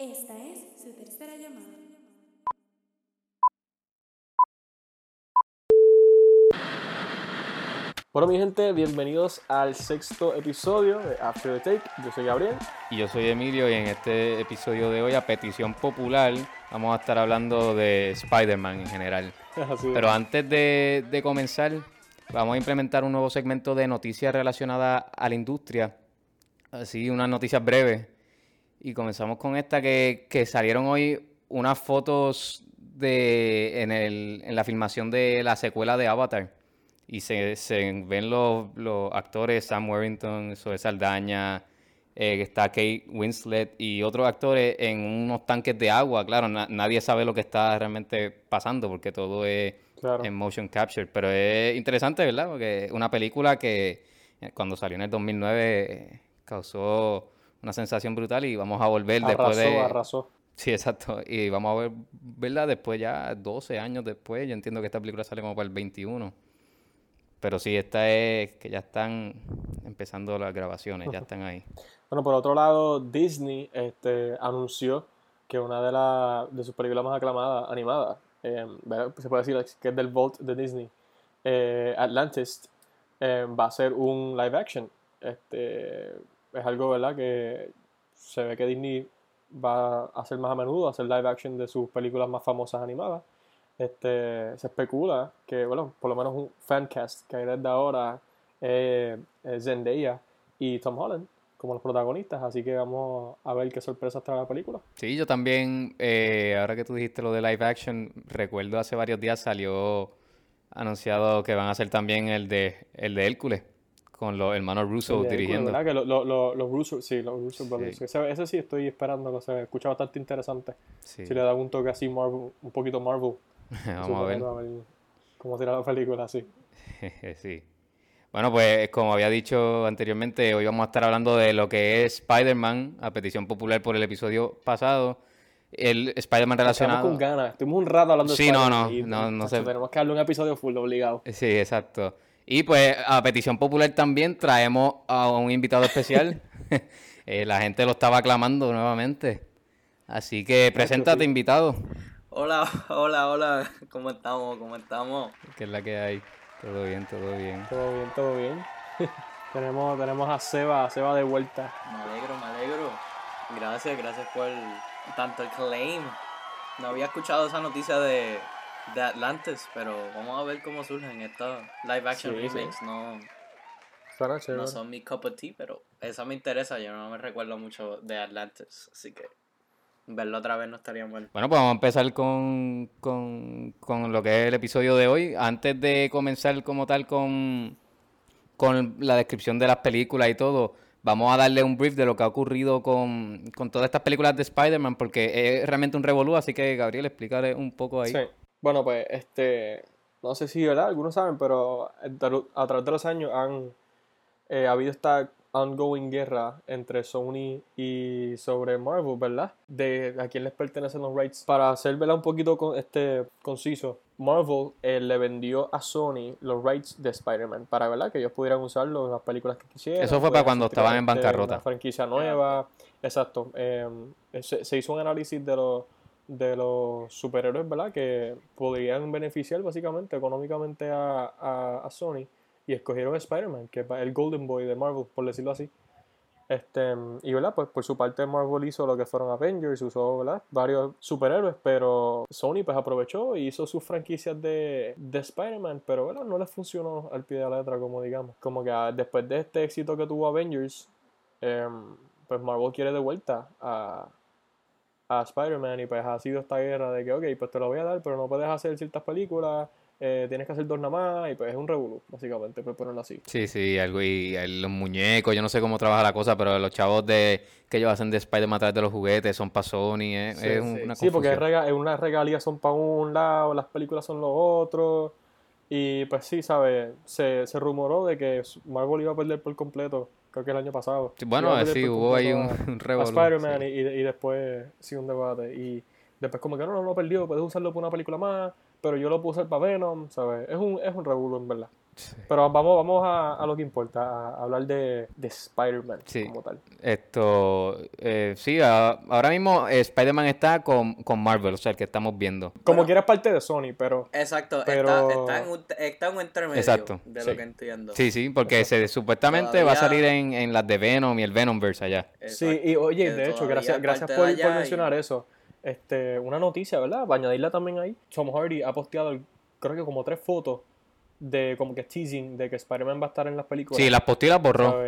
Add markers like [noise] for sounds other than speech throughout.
Esta es su tercera llamada. Bueno, mi gente, bienvenidos al sexto episodio de After the Take. Yo soy Gabriel. Y yo soy Emilio y en este episodio de hoy, a petición popular, vamos a estar hablando de Spider-Man en general. [laughs] Así es. Pero antes de, de comenzar, vamos a implementar un nuevo segmento de noticias relacionadas a la industria. Así, unas noticias breves. Y comenzamos con esta que, que salieron hoy unas fotos de, en, el, en la filmación de la secuela de Avatar. Y se, se ven los, los actores, Sam Worthington, Zoe Saldaña, eh, está Kate Winslet y otros actores en unos tanques de agua. Claro, na- nadie sabe lo que está realmente pasando porque todo es Claro. en motion capture. Pero es interesante, ¿verdad? Porque una película que eh, cuando salió en el 2009 eh, causó una sensación brutal y vamos a volver después de... arrasó. Sí, exacto. Y vamos a ver, ¿verdad? Después ya, 12 años después, yo entiendo que esta película sale como para el 21. Pero sí, esta es que ya están empezando las grabaciones, ya están ahí. Bueno, por otro lado, Disney este, anunció que una de, la- de sus películas más aclamadas, animadas, eh, ¿verdad? se puede decir que es del Vault de Disney, eh, Atlantis, eh, va a ser un live action. Este, es algo, ¿verdad? Que se ve que Disney va a hacer más a menudo, hacer live action de sus películas más famosas animadas. Este, se especula que, bueno, por lo menos un fancast que hay desde ahora es Zendaya y Tom Holland como los protagonistas, así que vamos a ver qué sorpresas trae la película. Sí, yo también, eh, ahora que tú dijiste lo de live action, recuerdo hace varios días salió anunciado que van a hacer también el de, el de Hércules, con los hermanos Russo Hércules, dirigiendo. ¿verdad? Que lo- lo- lo- los Russo, sí, los Russo Brothers. Sí. Ese, ese sí estoy esperando, se escucha bastante interesante. Sí, Si le da un toque así Marvel, un poquito Marvel. [laughs] vamos a ver. Superhéroe, cómo tira la película así. [laughs] Sí. Bueno, pues como había dicho anteriormente, hoy vamos a estar hablando de lo que es Spider-Man, a petición popular por el episodio pasado. El Spider-Man Estamos relacionado. con ganas, estuvimos un rato hablando de Sí, no, Spider-Man no, no, no sé. Tenemos que darle un episodio full obligado. Sí, exacto. Y pues a petición popular también traemos a un invitado especial. [laughs] [laughs] Eh, la gente lo estaba aclamando nuevamente. Así que preséntate, invitado. Hola, hola, hola, ¿cómo estamos? ¿Cómo estamos? Que es la que hay. Todo bien, todo bien. Todo bien, todo bien. [laughs] tenemos, tenemos a Seba, a Seba de vuelta. Me alegro, me alegro. Gracias, gracias por tanto el claim. No había escuchado esa noticia de, de Atlantis, pero vamos a ver cómo surgen estos live action Sí, sí. remakes. No, no son mi cup of tea, pero esa me interesa. Yo no me recuerdo mucho de Atlantis, así que verlo otra vez no estaría mal. Bueno, pues vamos a empezar con, con, con lo que es el episodio de hoy. Antes de comenzar como tal con, con la descripción de las películas y todo, vamos a darle un brief de lo que ha ocurrido con, con todas estas películas de Spider-Man, porque es realmente un revolú, así que Gabriel, explícale un poco ahí. Sí. Bueno, pues, este, no sé si, ¿verdad? Algunos saben, pero a través de los años han eh, ha habido esta ongoing guerra entre Sony y sobre Marvel, ¿verdad? De a quién les pertenecen los rights. Para ser, ¿verdad? Un poquito con, este, conciso, Marvel eh, le vendió a Sony los rights de Spider-Man para, ¿verdad? Que ellos pudieran usarlo en las películas que quisieran. Eso fue para cuando estaban en bancarrota. Una franquicia nueva. Exacto. Eh, se, se hizo un análisis de los de los superhéroes, ¿verdad? Que podrían beneficiar básicamente económicamente a, a, Sony y escogieron Spider-Man, que es el Golden Boy de Marvel, por decirlo así. Este, y verdad, pues por su parte Marvel hizo lo que fueron Avengers, usó ¿verdad? varios superhéroes, pero Sony pues aprovechó y hizo sus franquicias de, de Spider-Man, pero ¿verdad? no les funcionó al pie de la letra, como digamos. Como que ah, después de este éxito que tuvo Avengers, em, pues Marvel quiere de vuelta a, a Spider-Man y pues ha sido esta guerra de que, ok, pues te lo voy a dar, pero no puedes hacer ciertas películas, eh, tienes que hacer dos nada más y pues es un revolú, básicamente, por ponerlo así. Sí, sí, algo y, y los muñecos, yo no sé cómo trabaja la cosa, pero los chavos de que ellos hacen de Spider-Man a través de los juguetes son para Sony, eh, Sí, es un- sí. una Sí, porque rega- unas regalías son para un lado, las películas son lo otro. Y pues sí, ¿sabes? Se, se rumoró de que Marvel iba a perder por completo, creo que el año pasado. Bueno, sí, hubo ahí un, un [laughs] revolú, Spider-Man sí. y, y después sí un debate. Y después como que no, no, no perdió, puedes usarlo para una película más, pero yo lo puse para Venom, ¿sabes? Es un, es un revuelo en verdad. Pero vamos, vamos a, a lo que importa, a hablar de, de Spider-Man Sí. como tal. Esto, eh, sí, a- ahora mismo eh, Spider-Man está con, con Marvel, o sea, el que estamos viendo. Como Bueno. quiera es parte de Sony, pero Exacto, Pero- está, está, en un, está en un intermedio Exacto, de sí. lo que entiendo. Sí, sí, porque se, supuestamente va a salir en, en las de Venom y el Venomverse allá. sí, y oye, que de hecho, gracias, gracias por, y- mencionar eso. Este, una noticia, ¿verdad? Para añadirla también ahí. Tom Hardy ha posteado, el- creo que como tres fotos de como que teasing de que Spider-Man va a estar en las películas. Sí, las postilas borró.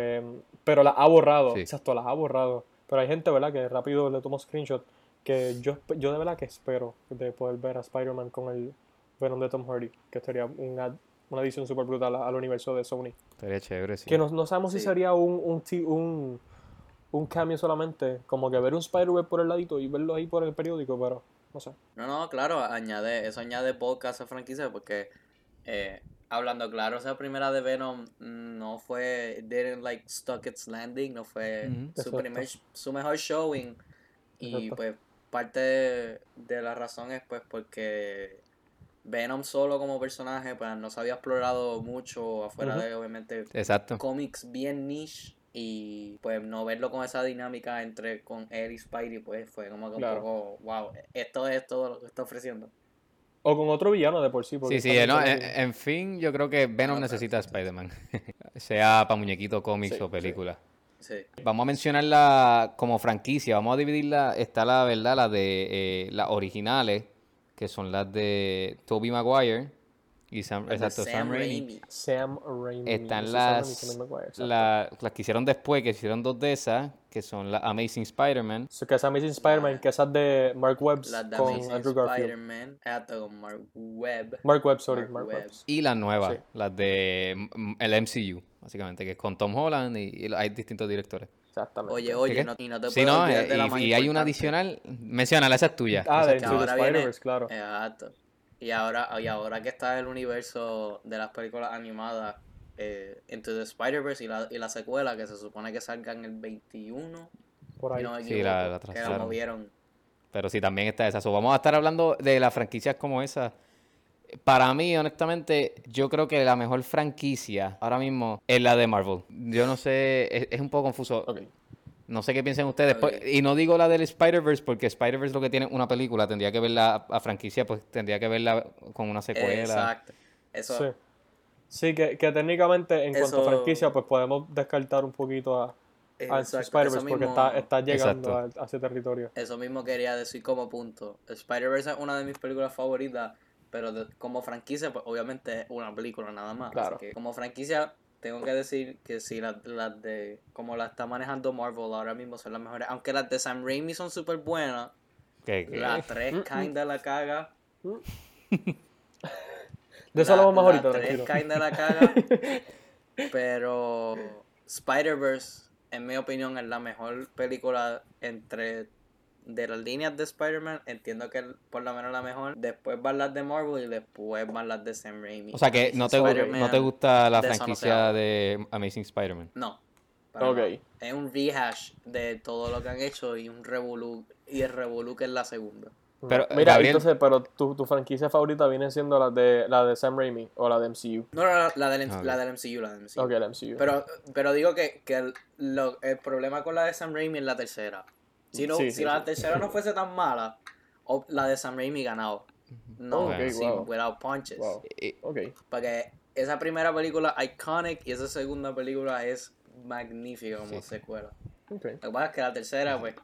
Pero las ha borrado, Sí. exacto, las ha borrado. Pero hay gente, ¿verdad? Que rápido le tomo screenshot. Que yo, yo de verdad que espero de poder ver a Spider-Man con el Venom de Tom Hardy. Que sería una, una edición súper brutal al universo de Sony. Estaría chévere, sí. Que no, no sabemos si sería un, un, un, un cambio solamente. Como que ver un Spider-Man por el ladito y verlo ahí por el periódico, pero no sé. No, no, claro, añade, eso añade podcast a franquicia porque eh, hablando claro, esa primera de Venom no fue, didn't like stuck its landing, no fue su, primer, su mejor showing y Exacto. pues parte de, de la razón es pues porque Venom solo como personaje pues no se había explorado mucho afuera de obviamente Exacto. cómics bien niche y pues no verlo con esa dinámica entre con él y Spidey pues fue como que Claro. un poco wow esto es todo lo que está ofreciendo O con otro villano de por sí. porque Sí, sí, no, son en, fin, yo creo que Venom Ah, necesita a. Spider-Man. [laughs] sea para muñequito, cómics Sí, o película. sí Vamos a mencionarla como franquicia. Vamos a dividirla. Está la verdad, la de eh, las originales, que son las de Tobey Maguire y Sam, Las exacto, Sam. Sam Raimi. Están Sam Raimi, las, Tobey Maguire, exacto. la- las que hicieron después, que hicieron dos de esas, que son la Amazing Spider-Man. So, que es Amazing Spider-Man, que esas de Mark Webb las de con Amazing Andrew Garfield. Con Mark Webb Mark Webb, sorry, Mark Mark Webb. Webb. Y las nuevas, Sí. las de el MCU, básicamente, que es con Tom Holland y, y hay distintos directores. Exactamente. oye oye qué? no, y no te Sí, puedes no, eh, de la más y, y hay una adicional, menciónala, esa es tuya. Ah, de Spider-Verse, claro. Exacto. Y ahora, y ahora que está el universo de las películas animadas eh, Into the Spider-Verse y la, y la secuela que se supone que salga en el 21, Por ahí. no Sí, la- la que la movieron. Pero sí, también está esa. So, vamos a estar hablando de las franquicias como esa. Para mí, honestamente, yo creo que la mejor franquicia ahora mismo es la de Marvel. Yo no sé, es, es un poco confuso. No sé qué piensan ustedes. Pues, Y no digo la del Spider-Verse porque Spider-Verse lo que tiene una película. Tendría que verla a franquicia, pues tendría que verla con una secuela. Exacto. Eso, Sí. Sí, que, que técnicamente en cuanto a franquicia, pues podemos descartar un poquito a, a Spider-Verse porque está, está llegando a, ese territorio. Eso mismo quería decir como punto. Spider-Verse es una de mis películas favoritas, pero de- como franquicia, pues obviamente es una película nada más. Claro. Así que como franquicia, tengo que decir que sí, las las de. Como la está manejando Marvel ahora mismo son las mejores. Aunque las de Sam Raimi son súper buenas, ¿Qué- qué? la 3 kinda la caga. [laughs] De eso la- hablamos más ahorita, 3 tranquilo. kinda la caga. [laughs] pero Spider-Verse, en mi opinión, es la mejor película entre de las líneas de Spider-Man. Entiendo que es por lo menos la mejor. Después van las de Marvel y después van las de Sam Raimi. O sea que no te, no te gusta la franquicia de Amazing Spider-Man. No. para Ok. nada. Es un rehash de todo lo que han hecho y un revolú. Y el revolú que es la segunda. Pero, Mira, Gabriel- entonces, pero tu, tu franquicia favorita viene siendo la de la de Sam Raimi o la de MCU. No, no, no, la del, Ok. la del MCU, la del MCU. Ok, la MCU. Pero, pero digo que, que el, lo- el problema con la de Sam Raimi es la tercera. Si, no, Sí, si sí, la sí. tercera no fuese tan mala, o la de Sam Raimi ganaba. No, Ok, sin, wow. without punches. Wow. Eh, Ok. Porque esa primera película iconic y esa segunda película es magnífica como Sí. secuela. Lo que pasa es que la tercera, pues.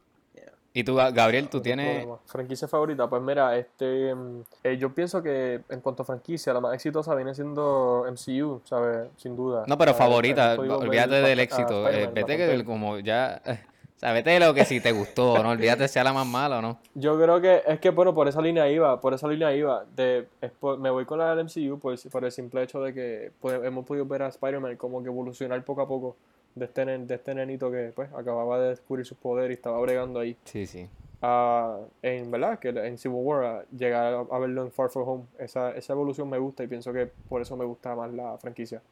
Y tú, Gabriel, tú No tienes... problema. Franquicia favorita, pues mira, este, mm, eh, yo pienso que en cuanto a franquicia, la más exitosa viene siendo MCU, ¿sabes? Sin duda. No, pero favorita, ver olvídate del bast- a éxito. eh, vete que como ya... [laughs] O sea, vete de lo que si te gustó, no olvídate sea la más mala o no. Yo creo que es que, bueno, por esa línea iba, por esa línea iba. De, por- me voy con la del MCU por, por el simple hecho de que pues, hemos podido ver a Spider-Man como que evolucionar poco a poco de este, nen- de este nenito que pues acababa de descubrir sus poderes y estaba bregando ahí. Sí, sí. a- en verdad que en Civil War a llegar a, a verlo en Far From Home esa, esa evolución me gusta y pienso que por eso me gusta más la franquicia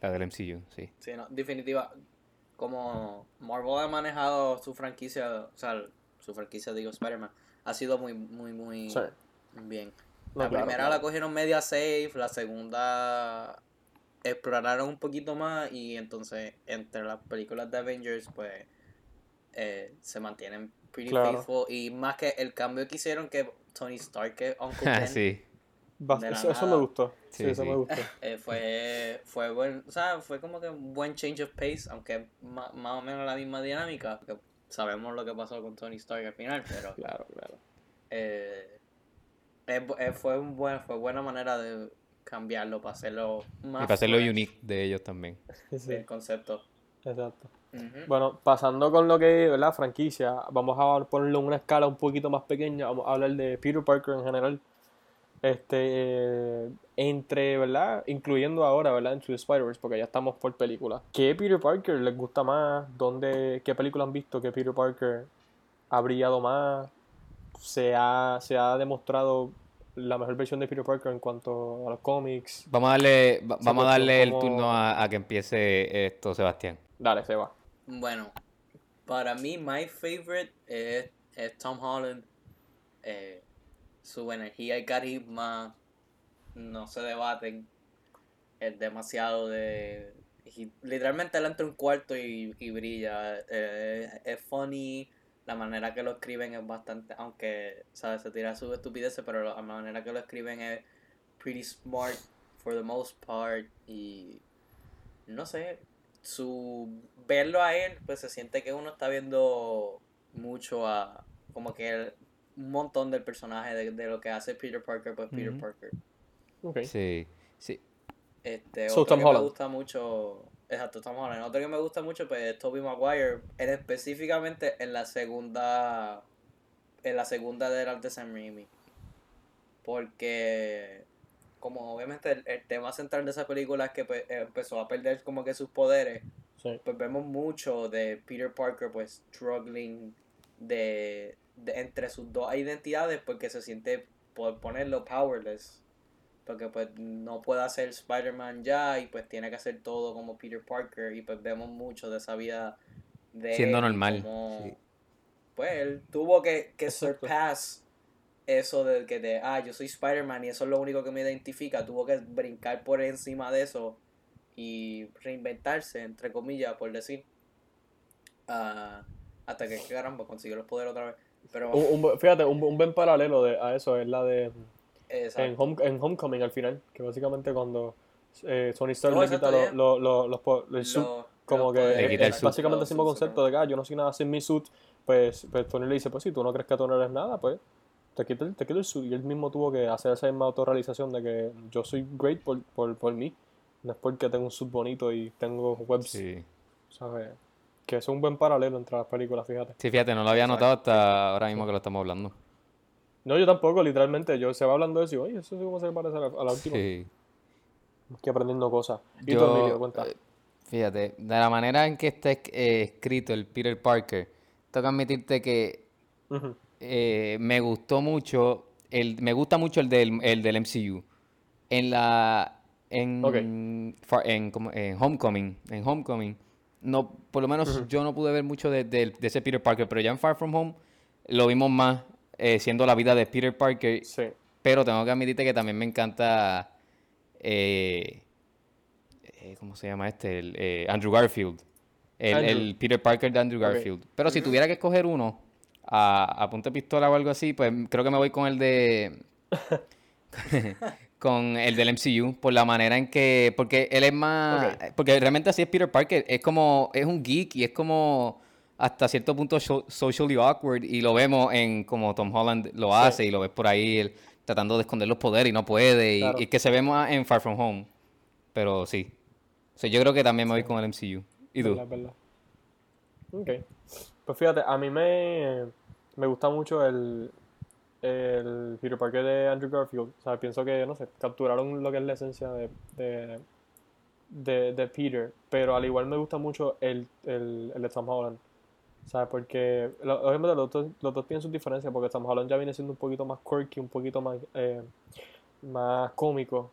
La del MCU, sí. Sí, no, definitiva. Como Marvel ha manejado su franquicia, o sea, su franquicia, digo, Spider-Man, ha sido muy, muy, muy Sí. bien. No, la claro, primera claro. la cogieron media safe, la segunda exploraron un poquito más y entonces entre las películas de Avengers pues eh, se mantienen pretty Claro. faithful y más que el cambio que hicieron que Tony Stark que Uncle [laughs] Ah, Ben sí. De la eso, eso me gustó. Sí, Sí, eso sí. me gustó. [laughs] eh, fue fue buen o sea fue como que un buen change of pace aunque ma- más o menos la misma dinámica porque sabemos lo que pasó con Tony Stark al final pero Claro, claro. eh, eh, fue un buen fue buena manera de cambiarlo para hacerlo más Y para hacerlo fresh, unique de ellos también. Sí, el concepto exacto. Bueno, pasando con lo que es la franquicia, vamos a ponerlo en una escala un poquito más pequeña, vamos a hablar de Peter Parker en general. Este, eh, entre, ¿verdad? Incluyendo ahora, ¿verdad? Into the Spider-Verse, porque ya estamos por película. ¿Qué Peter Parker les gusta más? ¿Dónde, ¿Qué película han visto que Peter Parker ha brillado más? ¿Se ha, se ha demostrado la mejor versión de Peter Parker en cuanto a los cómics? Vamos a darle, va- vamos a darle el turno a, a que empiece esto, Sebastián. Dale, se va. Bueno, para mí, my favorite es, es Tom Holland. Eh, su energía y carisma no se debaten. Es demasiado de. literalmente él entra a un cuarto y, y brilla. Eh, es funny. La manera que lo escriben es bastante. Aunque, ¿sabes? Se tira sus estupideces, pero la manera que lo escriben es pretty smart for the most part. Y. No sé. Su. Verlo a él, pues se siente que uno está viendo mucho a. Como que el- un montón del personaje de, de lo que hace Peter Parker, pues Peter. Parker. Ok. Sí, sí. Este, So, otro Tom que Holland. me gusta mucho, exacto, Tom Holland. Otro que me gusta mucho pues es Tobey Maguire, en específicamente en la segunda en la segunda de las de Sam Raimi. Porque como obviamente el, el tema central de esa película es que pues, empezó a perder como que sus poderes, Sí. pues vemos mucho de Peter Parker pues struggling de, de- entre sus dos identidades porque se siente por ponerlo powerless porque pues no puede hacer Spider-Man ya y pues tiene que hacer todo como Peter Parker y pues vemos mucho de esa vida de Siendo él normal, sí. pues él tuvo que, que surpass eso de que de ah yo soy Spider-Man y eso es lo único que me identifica tuvo que brincar por encima de eso y reinventarse entre comillas por decir. Ah, hasta que caramba consiguió los poderes otra vez. Pero Un- un- fíjate, un, un buen paralelo de, a eso es la de en. Home- en Homecoming al final, que básicamente cuando eh, Tony Stark le quita ya. lo- lo- lo- los, suit, Los- como los que Le quita el es suit. básicamente el los mismo concepto de que ah, yo no soy nada sin mi suit, pues, pues Tony le dice, pues si tú no crees que tú no eres nada, pues te quito el, te quito el suit. Y él mismo tuvo que hacer esa misma autorrealización de que yo soy great por, por, por mí, no es porque tengo un suit bonito y tengo webs, Sí. ¿sabes? Que es un buen paralelo entre las películas, fíjate. Sí, fíjate, no lo había notado hasta ahora mismo que lo estamos hablando. No, yo tampoco, literalmente, yo se va hablando de eso y oye, eso sí como se parece a la, a la última. Sí. Estoy aprendiendo cosas. ¿Y tú, Yo, Emilio, cuenta? eh, Fíjate, de la manera en que está eh, escrito el Peter Parker, tengo que admitirte que eh, me gustó mucho, el, me gusta mucho el del, el del MCU. En la, en, Far- en, como- en Homecoming, en Homecoming, no, por lo menos yo no pude ver mucho de, de- de ese Peter Parker, pero ya en Far From Home lo vimos más eh, siendo la vida de Peter Parker, Sí. pero tengo que admitirte que también me encanta, eh, eh, ¿cómo se llama este? El, eh, Andrew Garfield. El, Andrew. el Peter Parker de Andrew. Garfield. Pero si tuviera que escoger uno a, a punta de pistola o algo así, pues creo que me voy con el de... [laughs] con el del MCU, por la manera en que... Porque él es más... Porque realmente así es Peter Parker. Es como... Es un geek y es como hasta cierto punto so- socially awkward y lo vemos en como Tom Holland lo Sí. hace y lo ves por ahí él tratando de esconder los poderes y no puede y, Claro. y que se ve más en Far From Home pero sí o sea, yo creo que también me voy con el MCU ¿y tú? Verdad, verdad. Ok. Pues fíjate, a mí me, me gusta mucho el, el Peter Parker de Andrew Garfield. O sea, pienso que, no sé, capturaron lo que es la esencia de, de, de, de Peter. Pero al igual me gusta mucho el, el, el de Tom Holland. ¿Sabes? Porque obviamente los dos, los dos tienen sus diferencias, porque Tom Holland ya viene siendo un poquito más quirky, un poquito más, eh, más cómico.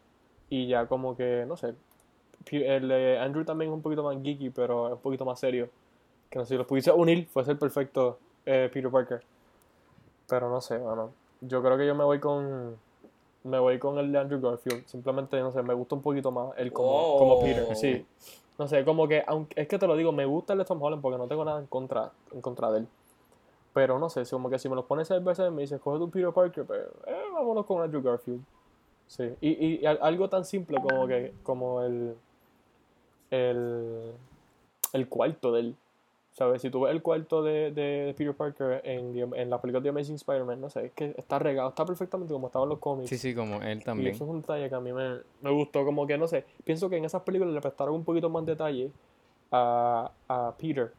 Y ya como que, no sé, el de Andrew también es un poquito más geeky, pero es un poquito más serio. Que no sé, si los pudiese unir, fuese el perfecto eh, Peter Parker. Pero no sé, bueno. Yo creo que yo me voy con. me voy con el de Andrew Garfield. Simplemente, no sé, me gusta un poquito más él como, Oh. como Peter. Sí. No sé, como que, aunque, es que te lo digo, me gusta el de Tom Holland porque no tengo nada en contra, en contra de él. Pero no sé, como que si me los pones seis veces me dices, coge tu Peter Parker, pues, eh, vámonos con Andrew Garfield. Sí. Y, y, y al- algo tan simple como que, como el, el, el cuarto de él. ¿Sabes? Si tú ves el cuarto de, de Peter Parker en, en la película de Amazing Spider-Man, no sé, es que está regado, está perfectamente como estaba en los cómics. Sí, sí, como él Y también. eso es un detalle que a mí me, me gustó, como que no sé, pienso que en esas películas le prestaron un poquito más detalle a, a Peter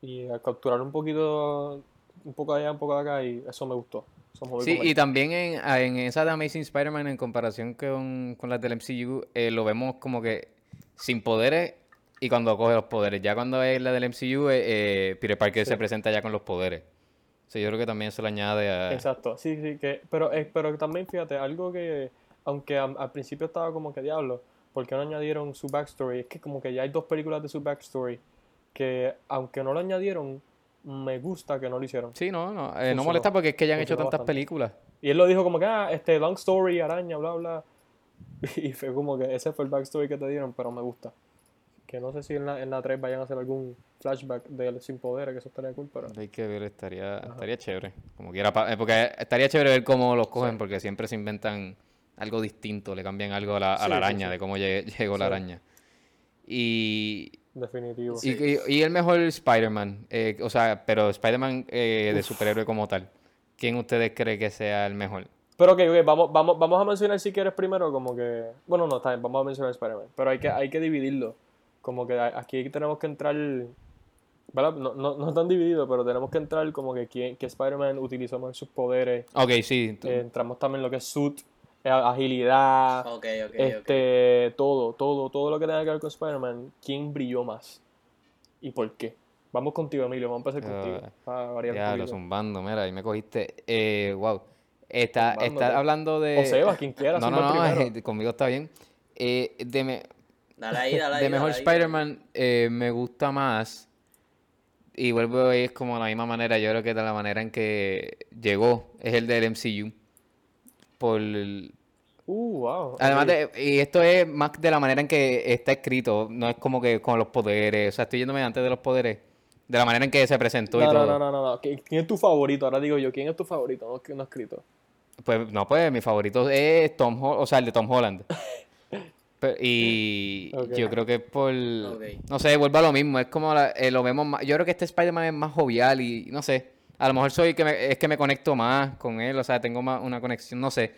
y a capturar un poquito, un poco allá, un poco de acá y eso me gustó. Eso Sí, y también en, en esa de Amazing Spider-Man, en comparación con, con las del MCU, eh, lo vemos como que sin poderes y cuando coge los poderes. Ya cuando es la del MCU, eh, eh, Peter Parker Sí. se presenta ya con los poderes. Yo creo que también se le añade a... Exacto, sí, sí, que, pero, eh, pero también fíjate, algo que, aunque al principio estaba como que diablo, ¿por qué no añadieron su backstory? Es que como que ya hay dos películas de su backstory que, aunque no lo añadieron, me gusta que no lo hicieron. Sí, no, no, eh, no molesta porque es que ya han hecho tantas bastante. películas. Y él lo dijo como que, ah, este, long story, araña, bla, bla. [laughs] Y fue como que ese fue el backstory que te dieron, pero me gusta. Que no sé si en la, en la 3 vayan a hacer algún flashback de él sin poder, que eso estaría cool, pero... Hay que ver, estaría, estaría chévere. Como quiera, eh, porque estaría chévere ver cómo los cogen, porque siempre se inventan algo distinto, le cambian algo a la, a Sí, la sí, araña, sí. de cómo lle- llegó la araña. Y, Definitivo. y, y- y el mejor Spider-Man, eh, o sea, pero Spider-Man eh, de superhéroe como tal. ¿Quién ustedes creen que sea el mejor? Pero ok, ok, vamos, vamos, vamos a mencionar si quieres primero como que... Bueno, no, está bien, vamos a mencionar Spider-Man. Pero hay que, hay que dividirlo. Como que aquí tenemos que entrar... ¿Verdad? No, no, no están divididos, pero tenemos que entrar como que quién, que Spider-Man utilizó más sus poderes. Ok, sí. Eh, entramos también en lo que es suit, eh, agilidad, Ok, ok, ok. este, todo, todo, todo lo que tenga que ver con Spider-Man. ¿Quién brilló más? ¿Y por qué? Vamos contigo, Emilio, vamos a empezar contigo. Ah, Para variar un Ya, lo zumbando, mira, ahí me cogiste. Eh, wow. Está, Zumbándote. está hablando de. O Seba, quien quiera, [laughs] No, no, no, eh, [laughs] conmigo está bien. Eh, de, me- Dale ahí, dale ahí. de mejor. Spider-Man eh, me gusta más. Y vuelvo es como de la misma manera, yo creo que de la manera en que llegó es el del MCU. Por el- Uh, wow. Además de, y esto es más de la manera en que está escrito, no es como que con los poderes, o sea, estoy yéndome antes de los poderes, de la manera en que se presentó y No, no, todo. no, no, no, no. ¿Qui- ¿Quién es tu favorito? Ahora digo yo, ¿quién es tu favorito? No, que no escrito. Pues no, pues mi favorito es Tom Holland, o sea, el de Tom Holland. [laughs] Y yo creo que es por, no sé, vuelve a lo mismo, es como la- eh, lo vemos más, yo creo que este Spider-Man es más jovial y no sé, a lo mejor soy que me- es que me conecto más con él, o sea, tengo más una conexión, no sé,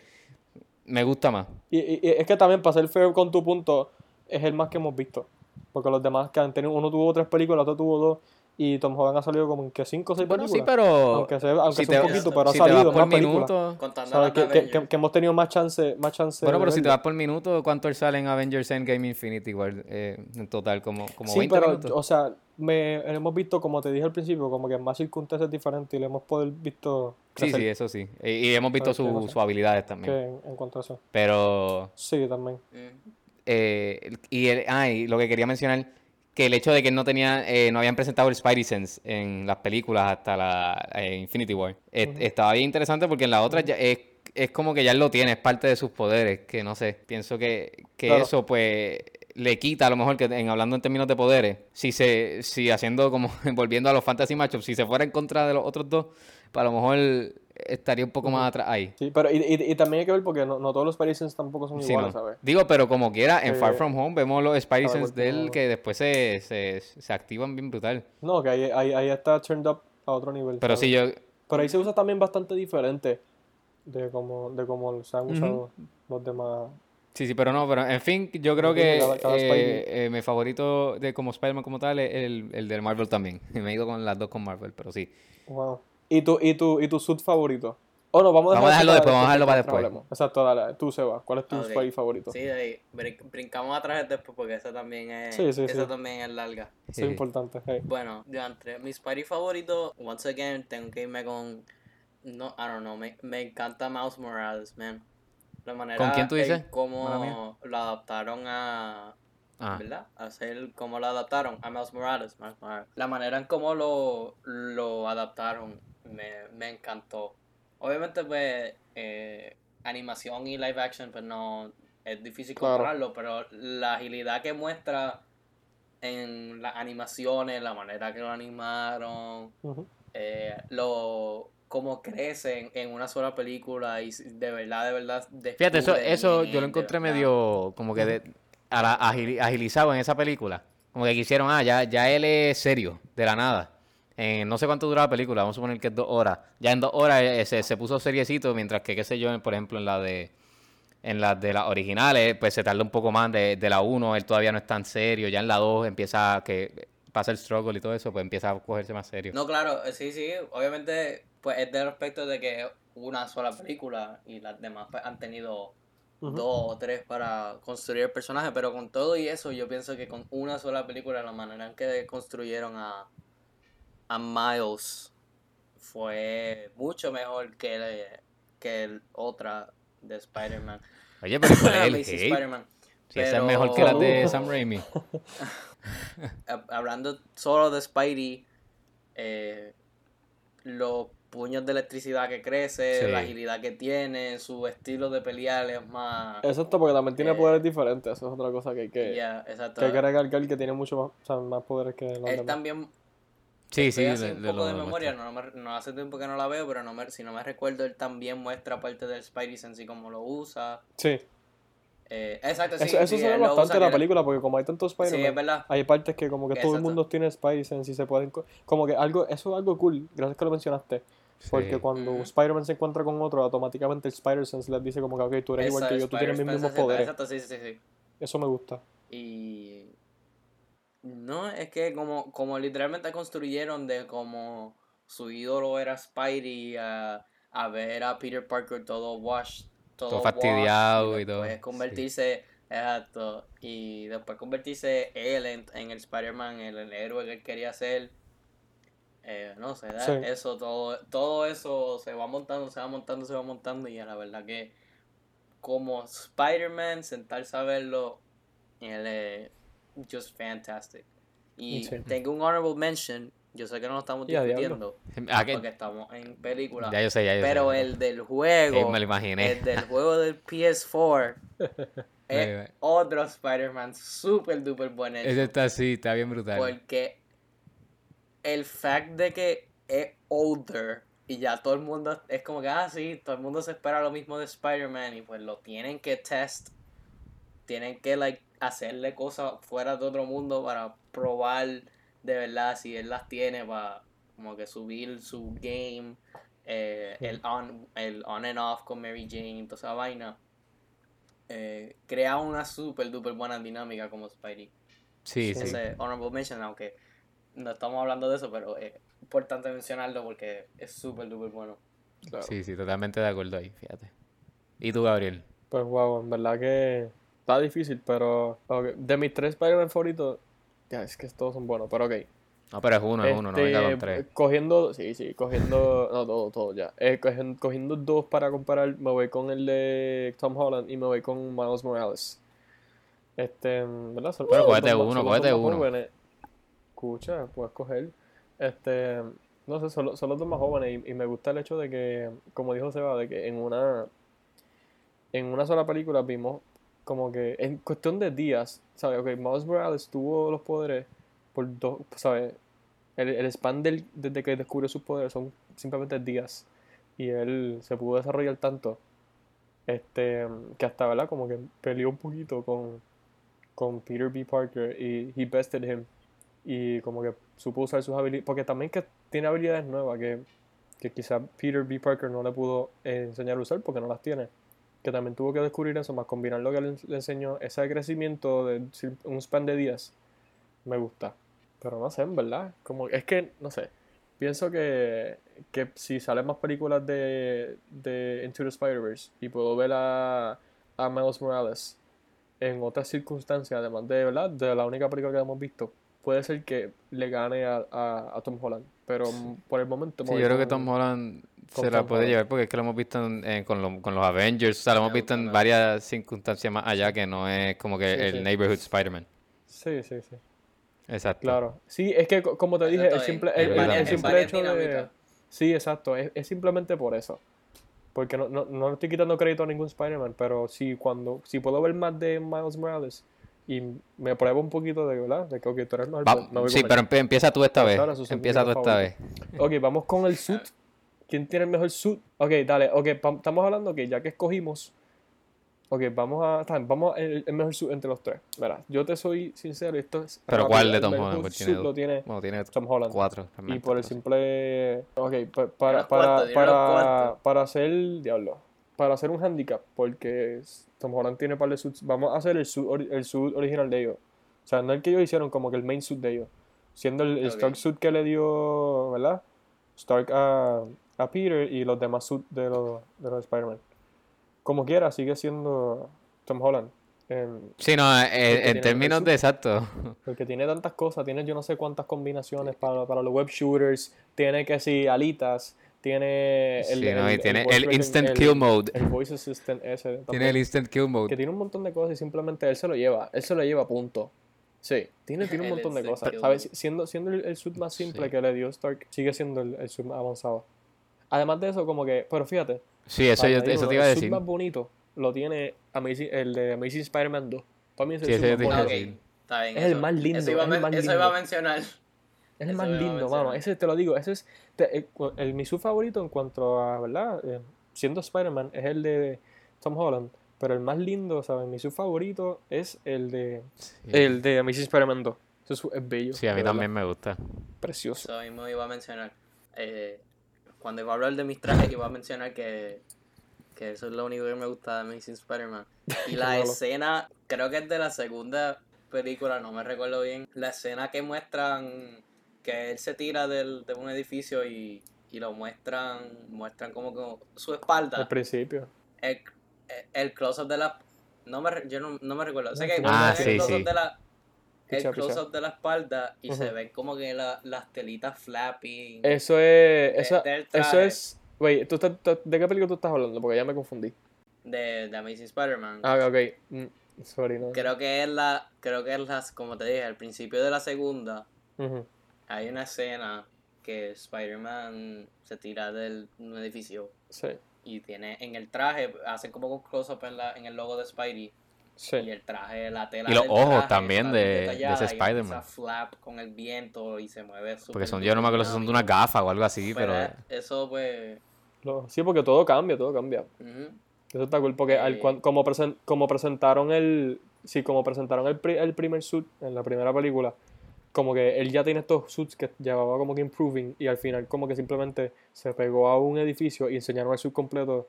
me gusta más. Y, y- y es que también, para ser fair con tu punto, es el más que hemos visto. Porque los demás que han tenido, uno tuvo tres películas, otro tuvo dos. Y Tom Holland ha salido como en que cinco o seis Bueno, sí, películas. pero Aunque sea, aunque si sea te- un poquito, pero si ha salido por más películas. minuto, Contando ¿Sabes? las Que, que, que, hemos tenido más chance, más chance Bueno, pero si te vas por minuto, ¿cuánto él sale en Avengers Endgame Infinity War? Eh, en total, como, como Sí, 20 pero, minutos. o sea, me, hemos visto, como te dije al principio, como que en más circunstancias diferentes y le hemos podido visto Sí, crecer sí, eso sí. Y, y hemos visto no sé. sus habilidades que también. en, en cuanto a eso. Pero, Sí, también. Mm. eh, y, el- ah, y lo que quería mencionar, que el hecho de que no tenía, eh, no habían presentado el Spidey Sense en las películas hasta la eh, Infinity War. Estaba bien interesante porque en la otra ya es, es como que ya lo tiene, es parte de sus poderes, que no sé, pienso que, que Claro. eso pues le quita a lo mejor que en hablando en términos de poderes, si se, si haciendo como [laughs] volviendo a los fantasy matchups, si se fuera en contra de los otros dos, pues a lo mejor estaría un poco más atrás ahí. Sí, pero y, y, y también hay que ver porque no, no todos los Spidey Sense tampoco son Sí, iguales, no. ¿sabes? Digo, pero como quiera, en Eh, Far From Home vemos los Spidey Sense de él que después se, se, se activan bien brutal. No, que ahí, ahí, ahí está turned up a otro nivel. Pero sí, yo, Pero ahí se usa también bastante diferente de cómo, de cómo se han usado los demás. sí, sí, pero no, pero en fin, yo creo que cada- cada eh, eh, mi favorito de como Spider-Man como tal es el, el del Marvel también. [laughs] Me he ido con las dos con Marvel, pero sí. Wow. ¿Y tu, y tu, y tu suit favorito? Oh, no, vamos a, Vamos a dejarlo después, vamos a dejarlo para después. Exacto, dale. Tú, Seba. ¿Cuál es tu Ok. Spidey favorito? Sí, de ahí, brin- brincamos a trajes después porque esa también es, Sí, sí, esa sí. también es larga. Es importante. hey. Bueno, yo entre mi Spidey favorito, once again, tengo que irme con. No, I don't know, me, me encanta Miles Morales, man. La manera ¿Con quién tú dices? cómo lo adaptaron a. Ah, ¿Verdad? Hacer cómo lo adaptaron a Miles Morales, Miles Morales. La manera en cómo lo, lo adaptaron me, me encantó. Obviamente, pues, eh, animación y live action, pues no es difícil Claro. compararlo, pero la agilidad que muestra en las animaciones, la manera que lo animaron, eh, lo cómo crecen en una sola película y de verdad, de verdad. Fíjate, eso, eso yo lo encontré medio como que de- a la- agili- agilizado en esa película. Como que quisieron, ah, ya, ya él es serio, de la nada. En no sé cuánto dura la película, vamos a suponer que es dos horas. Ya en dos horas eh, se, se puso seriecito, mientras que, qué sé yo, en- por ejemplo, en la de en las de las originales, pues se tarda un poco más. De, de la 1, él todavía no es tan serio. Ya en la 2 empieza a que pasa el struggle y todo eso, pues empieza a cogerse más serio. No, claro, eh, sí, sí, obviamente, pues es del aspecto de que es una sola película y las demás pues, han tenido dos o tres para construir el personaje, pero con todo y eso, yo pienso que con una sola película, la manera en que construyeron a, a Miles fue mucho mejor que, el- que el otra de Spider-Man. Oye, pero ¿cuál es [laughs] el hate? Si esa es mejor que la de Pero- [laughs] Sam Raimi. hab- hablando solo de Spidey, eh, los puños de electricidad que crece, Sí. la agilidad que tiene, su estilo de pelear es más... Exacto, porque también tiene Eh, poderes diferentes. Eso es otra cosa que hay que, exacto. que, hay que recalcar que tiene mucho más, o sea, más poderes que los Él demás. también, Sí, sí, le- un le poco de memoria, muestra. no, me- no hace tiempo que no la veo, pero no me, si no me recuerdo, él también muestra parte del Spidey Sense y cómo lo usa. Sí, Eh, exacto, sí. eso, eso sí, se ve bastante en la película, porque como hay tantos Spider-Man, hay partes que como que todo el mundo tiene Spidey Sense y se pueden... co- Como que algo, eso es algo cool, gracias que lo mencionaste. Porque Sí. cuando Ujú. Spider-Man se encuentra con otro, automáticamente el Spider-Sense les dice como que, ok, tú eres igual que yo, tú tienes mis mismos poderes. Exacto, sí, sí, sí. Eso me gusta. Y no, es que como, como literalmente construyeron de como su ídolo era Spidey a, a ver a Peter Parker todo washed, todo, Todo washed, fastidiado y todo, después sí. convertirse, exacto, y después convertirse él en, en el Spider-Man, el, el héroe que él quería ser. Eh, no sé, Sí. eso, todo, todo eso se va montando, se va montando, se va montando y a la verdad que como Spider-Man, sentarse a verlo, él es just fantastic. Y Sí. tengo un honorable mention, yo sé que no lo estamos diablo. discutiendo, Ah, que- porque estamos en película, ya yo sé, ya yo pero sé. el del Sí, juego, me lo imaginé. el del juego del PS4, [laughs] es otro Spider-Man super duper buen hecho. Ese está así, está bien brutal. Porque el fact de que es older y ya todo el mundo es como que, ah, sí, todo el mundo se espera lo mismo de Spider-Man y pues lo tienen que test, tienen que like hacerle cosas fuera de otro mundo para probar de verdad si él las tiene para como que subir su game, eh, el, on, el on and off con Mary Jane, toda esa vaina. Eh, crea una super duper buena dinámica como Spidey sí, sí. ese honorable mention, aunque no estamos hablando de eso, pero es importante mencionarlo porque es súper, súper bueno. Claro. Sí, sí, totalmente de acuerdo ahí, fíjate. ¿Y tú, Gabriel? Pues wow, en verdad que está difícil, pero de mis tres Spider-Man favoritos, ya es que todos son buenos, pero ok. No, pero es uno, es uno, no Este, venga con tres. Cogiendo, sí, sí, cogiendo, [laughs] no, todo, todo ya. Eh, cogiendo, cogiendo dos para comparar, me voy con el de Tom Holland y me voy con Miles Morales. Este, ¿verdad? Son- Pero cógete los uno, son los cógete uno. jóvenes. Escucha, puedes coger. Este, no sé, son, los- son los dos más jóvenes y, y me gusta el hecho de que, como dijo Seba, de que en una, en una sola película vimos como que en cuestión de días, ¿sabes? Ok, Miles Morales tuvo los poderes por dos, ¿sabes? El, el span del, desde que descubrió sus poderes son simplemente días. Y él se pudo desarrollar tanto este que hasta, ¿verdad? Como que peleó un poquito con, con Peter B. Parker y he bested him. Y como que supo usar sus habilidades. Porque también que tiene habilidades nuevas que, que quizá Peter B. Parker no le pudo enseñar a usar porque no las tiene. Que también tuvo que descubrir eso, más combinar lo que le, le enseñó, ese crecimiento de un span de días. Me gusta. Pero no sé, en verdad. Como, es que, no sé. Pienso que, que si salen más películas de, de Into the Spider-Verse y puedo ver a, a Miles Morales en otras circunstancias, además de, ¿verdad? de la única película que hemos visto, puede ser que le gane a, a, a Tom Holland. Pero por el momento... me Sí, yo creo que Tom Holland se la puede llevar porque es que lo hemos visto en- en- con, lo- con los Avengers, o sea, lo hemos visto en varias circunstancias más allá que no es como que Sí, el sí. Neighborhood Spider-Man. Sí, sí, sí. Exacto. Claro. Sí, es que co- como te dije, el simple, el, el- el simple hecho de... Sí, exacto. Es, es simplemente por eso. Porque no, no, no le estoy quitando crédito a ningún Spider-Man, pero si cuando si puedo ver más de Miles Morales y me pruebo un poquito de, ¿verdad? De que, ok, tú eres mejor, Va- sí, pero empieza tú esta Pues vez. Empieza tú esta vez. Ok, vamos con el suit. ¿Quién tiene el mejor suit? Ok, dale, ok, estamos hablando que ya que escogimos, ok, vamos a, vamos a el, el mejor suit entre los tres. Verás, yo te soy sincero, esto es... Pero rápido, ¿cuál de el Tom Holland? Pues tiene lo tiene Bueno, tiene Tom Holland. cuatro. Y por el simple. Ok, pa- para, para, cuartos, para, para hacer. Diablo. Para hacer un handicap, porque Tom Holland tiene par de suits. Vamos a hacer el suit, el suit original de ellos. O sea, no el que ellos hicieron, como que el main suit de ellos. Siendo el. Stark suit que le dio, ¿verdad? Stark a, a Peter y los demás suits de los, de los Spider-Man. Como quiera, sigue siendo Tom Holland. Em, Sí, no, eh, en términos de exacto. porque tiene tantas cosas, tiene yo no sé cuántas combinaciones para, para los web shooters, tiene que si alitas, tiene el, Sí, no, y tiene el instant el- kill mode. El voice assistant ese. Tiene el instant kill que mode. tiene un montón de cosas y simplemente él se lo lleva, él se lo lleva a punto. Sí, tiene, tiene un montón de cosas. ¿Sabes? Siendo, siendo el, el suit más simple Sí. que le dio Stark, sigue siendo el, el suit más avanzado. Además de eso, como que, pero fíjate, Sí, eso, yo, añadir eso uno, te iba a el decir. más bonito lo tiene Amazing- el de Amazing Spider-Man 2. Para mí es el Sí, bonito. está bien. Es el más lindo, Eso iba, a es el men- más eso iba a mencionar. Es el Eso más lindo, mano. Ese te lo digo. Ese es te- el, el- mi sub favorito en cuanto a, ¿verdad? Eh, siendo Spider-Man es el de Tom Holland. Pero el más lindo, ¿sabes? Mi sub favorito es el de Sí. el de Amazing Spider-Man 2. Eso es, es bello. Sí, a mí verdad. también me gusta. Precioso. Eso mismo iba a mencionar. Eh, cuando iba a hablar de mis trajes, iba a mencionar que, que eso es lo único que me gusta de Amazing Spider-Man. Y [laughs] la escena, creo que es de la segunda película, no me recuerdo bien. La escena que muestran que él se tira del, de un edificio y, y lo muestran, muestran como que su Al espalda. principio. El, el close-up de la. No me, re- yo no, no me recuerdo. Sé que Ah, el sí, close-up sí. de la. El close-up de la espalda y se ven como que la- las telitas flapping. Eso es. Eso, del eso es. Wait, ¿tú estás- ¿de qué película tú estás hablando? Porque ya me confundí. de, de Amazing Spider-Man. Ah, ok. Mm, sorry, no. Creo que es la, creo que es las, como te dije, al principio de la segunda, hay una escena que Spider-Man se tira del un edificio Sí, y tiene en el traje, hacen como un close-up en, la, en el logo de Spidey sí. y el traje, la tela Y los del ojos traje también de- de ese Spider-Man. a flap con el viento y se mueve Porque son, yo no me acuerdo si son de una gafa o algo así, pero... Pero eso pues... Sí, porque todo cambia, todo cambia. Eso está cool, porque al Eh. cuan- como, presen- como presentaron el. Sí, como presentaron el, pri- el primer suit en la primera película, como que él ya tiene estos suits que llevaba como que improving, y al final, como que simplemente se pegó a un edificio y enseñaron el suit completo,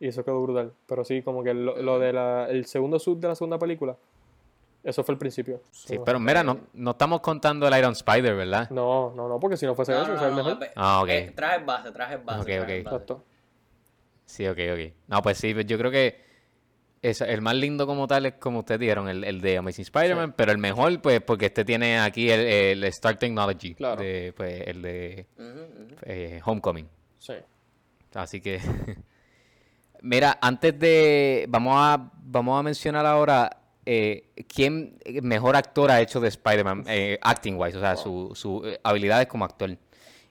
y eso quedó brutal. Pero sí, como que lo, lo de la, el segundo suit de la segunda película, eso fue el principio. Sí, So, pero mira, no, no estamos contando el Iron Spider, ¿verdad? No, no, no, porque si no fuese No, eso, no, o sea, el no, mejor. no, Ah, ok. eh, traje base, traje base. Ok, traje ok. base. Exacto. Sí, ok, ok. No, pues sí, pues yo creo que esa- el más lindo como tal es como ustedes dijeron, el, el de Amazing Spider-Man, pero el mejor, pues, porque este tiene aquí el, el Stark Technology, Claro. de, pues, el de eh, Homecoming. Sí. Así que, [laughs] mira, antes de, vamos a, vamos a mencionar ahora eh, quién mejor actor ha hecho de Spider-Man, eh, acting wise, o sea, su, su eh, habilidades como actor.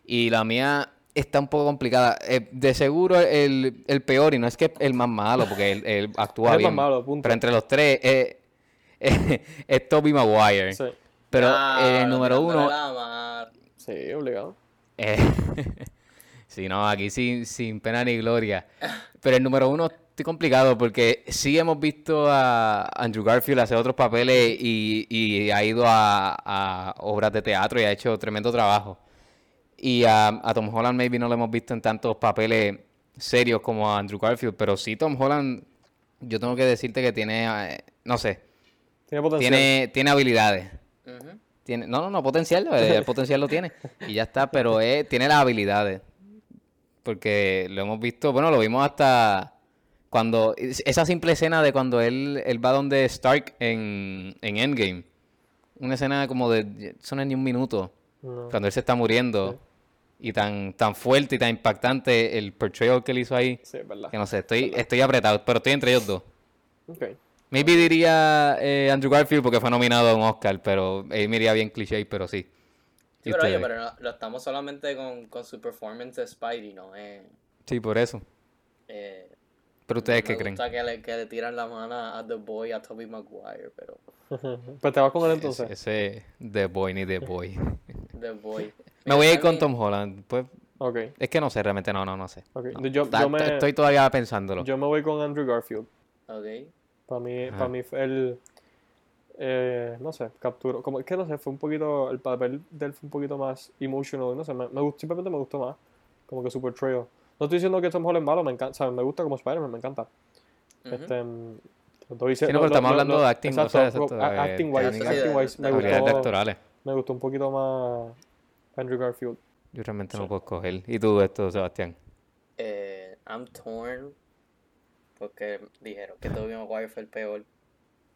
Y la mía está un poco complicada. Eh, de seguro el, el peor, y no es que el más malo, porque él, él [laughs] actúa Es el más bien. malo, punto. Pero entre los tres eh, eh, [laughs] es Tobey Maguire. Sí, Pero Ah, eh, el número tirándole uno, sí, obligado. [laughs] eh, sí, no, aquí sin, sin pena ni gloria. Pero el número uno estoy complicado porque sí hemos visto a Andrew Garfield hacer otros papeles y, y ha ido a, a obras de teatro y ha hecho tremendo trabajo. Y a, a Tom Holland maybe no lo hemos visto en tantos papeles serios como a Andrew Garfield, pero sí Tom Holland, yo tengo que decirte que tiene, eh, no sé, Tiene potencial. tiene, tiene habilidades. Tiene, no, no, no, potencial, eh, el potencial lo tiene. Y ya está, pero eh, tiene las habilidades. Porque lo hemos visto, bueno, lo vimos hasta cuando, es- esa simple escena de cuando él, él va donde Stark en, en Endgame. Una escena como de, no es ni un minuto, No. cuando él se está muriendo. Y tan, tan fuerte y tan impactante el portrayal que él hizo ahí. Sí, verdad. Que no sé, estoy, estoy apretado, pero estoy entre ellos dos. Ok. Maybe diría eh, Andrew Garfield porque fue nominado a un Oscar, pero él me iría bien cliché, pero sí. Sí, ¿Y pero oye, pero no- lo estamos solamente con, con su performance de Spidey, ¿no? Eh, Sí, por eso. eh, Pero ustedes Me qué creen? gusta que le, que le tiran la mano a The Boy, a Tobey Maguire, pero [laughs] Pues te vas con él Ese, entonces. ese The Boy ni The Boy. [laughs] The Boy. Me voy a ir con Tom Holland. Pues es que no sé, realmente no, no, no sé. Ok. No. Yo- Ta- yo me- Estoy todavía pensándolo. Yo me voy con Andrew Garfield. Ok. Para mí, para mí fue el. Eh, no sé, capturó. Como, es que no sé, fue un poquito. El papel de él fue un poquito más emotional. No sé, me, me gustó, simplemente me gustó más. Como que super trail. No estoy diciendo que Tom Holland es malo, me encanta. ¿sabes? Me gusta como Spider-Man, me encanta. Este. mm, los dos hice- Sí, no, pero estamos hablando de acting, o exacto, sea, exacto, a- acting wise, acting wise, me gustó, actorales. me gustó un poquito más Andrew Garfield. Yo realmente no puedo escoger. ¿Y tú esto, Sebastián? Eh, I'm torn. Porque dijeron que Tobey Maguire fue el peor.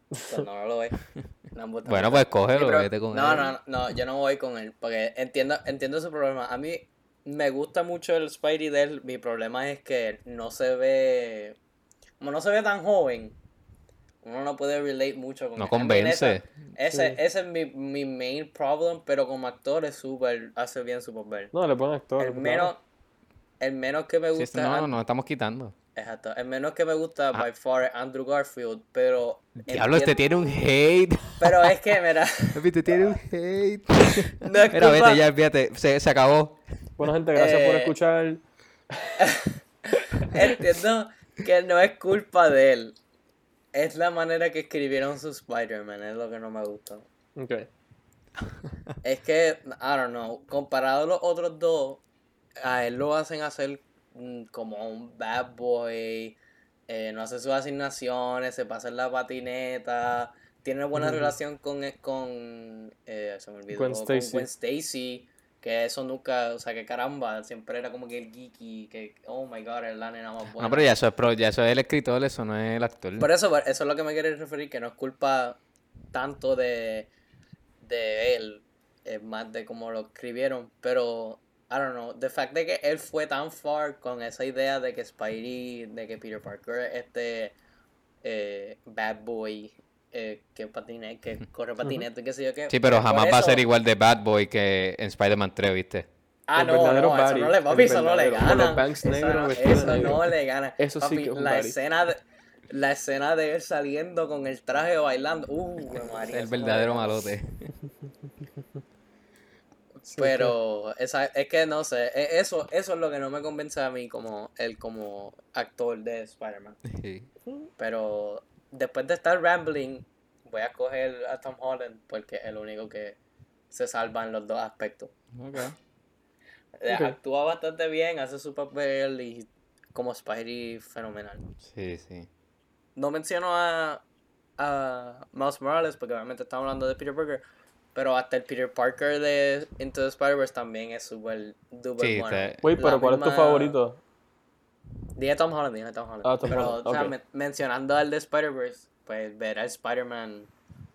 Pues no lo es. No, pues, Bueno, pues cógelo, Sí, pero- vete con no, él. no, no, yo no voy con él. Porque entiendo, entiendo su problema. A mí me gusta mucho el Spidey de él. Mi problema es que no se ve. Como no se ve tan joven, uno no puede relate mucho con No él. Convence. Ese, Sí. ese es mi, mi main problem, pero como actor es súper, hace bien su papel. No, le ponen actor. el menos, el menos que me Sí, gusta, no, no, An- nos estamos quitando. Exacto, el menos que me gusta Ah. by far es Andrew Garfield, pero Diablo, este tiene un hate. [laughs] pero es que mira, Papi, tú tienes un hate. [laughs] no es Mira, culpa- vete ya, fíjate. Se, se acabó. Bueno, gente, gracias por Eh, escuchar. [laughs] entiendo que no es culpa de él. Es la manera que escribieron su Spider-Man, es lo que no me gusta. Ok. Es que, I don't know, comparado a los otros dos, a él lo hacen hacer como un bad boy, eh, no hace sus asignaciones, se pasa en la patineta, tiene buena relación con, eh, con eh, se me olvidó, Gwen con Stacy. Gwen Stacy, que eso nunca, o sea, que caramba, siempre era como que el geeky, que, oh my god, es la nena más buena. No, pero ya eso, es pro- ya eso es el escritor, eso no es el actor. Por eso, eso es lo que me quiere referir, que no es culpa tanto de, de él, es más de cómo lo escribieron, pero, I don't know, the fact de que él fue tan far con esa idea de que Spidey, de que Peter Parker es este eh, bad boy eh, que patine, que corre patinete, qué sé yo qué. Sí, pero por jamás va a ser igual de Bad Boy que en Spider-Man 3, ¿viste? Ah, El no, verdadero no, eso no le, papi, eso no le verdadero, gana. Eso, negros no- eso le gana. Eso sí Papi, que es un la escena de la escena de él saliendo con el traje bailando. Uh, María, El no le [laughs] Pero esa, es que no sé, e- eso, eso es lo que no me convence a mí como él como actor de Spider-Man. [laughs] Sí. Pero después de estar rambling, voy a escoger a Tom Holland porque es el único que se salva en los dos aspectos. [laughs] Eh. Actúa bastante bien, hace su papel y como Spidey fenomenal. Sí, sí. No menciono a, a Miles Morales porque obviamente estamos hablando de Peter Parker, pero hasta el Peter Parker de Into the Spider-Verse también es súper duper Sí, bueno. está- Wait, La pero ¿cuál es tu favorito? Dije Tom Holland, dije Tom Holland. Ah, Tom pero, Holland, o sea, ok. men- mencionando al de Spider-Verse, pues ver a Spider-Man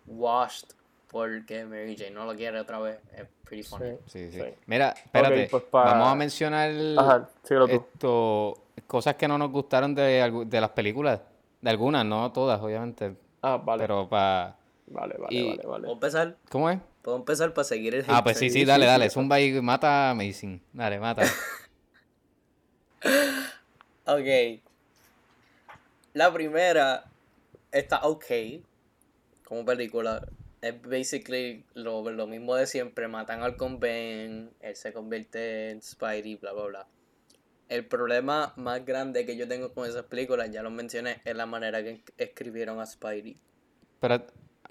washed porque Mary Jane no lo quiere otra vez es pretty funny. Sí, sí. Sí. Mira, espérate. pues, Vamos a mencionar Ajá, esto, cosas que no nos gustaron de, de las películas. De algunas, no todas, obviamente. Ah, vale. Pero para... Vale, vale, y- vale, vale. ¿Cómo es? Puedo empezar para seguir el Ah, hate pues sí, sí, dale, dale. Zumba y mata a Amazing. Dale, mata. [laughs] Ok. La primera está ok como película. Es basically lo, lo mismo de siempre. Matan al conven, él se convierte en Spidey, bla, bla, bla. El problema más grande que yo tengo con esas películas, ya lo mencioné, es la manera que escribieron a Spidey. Pero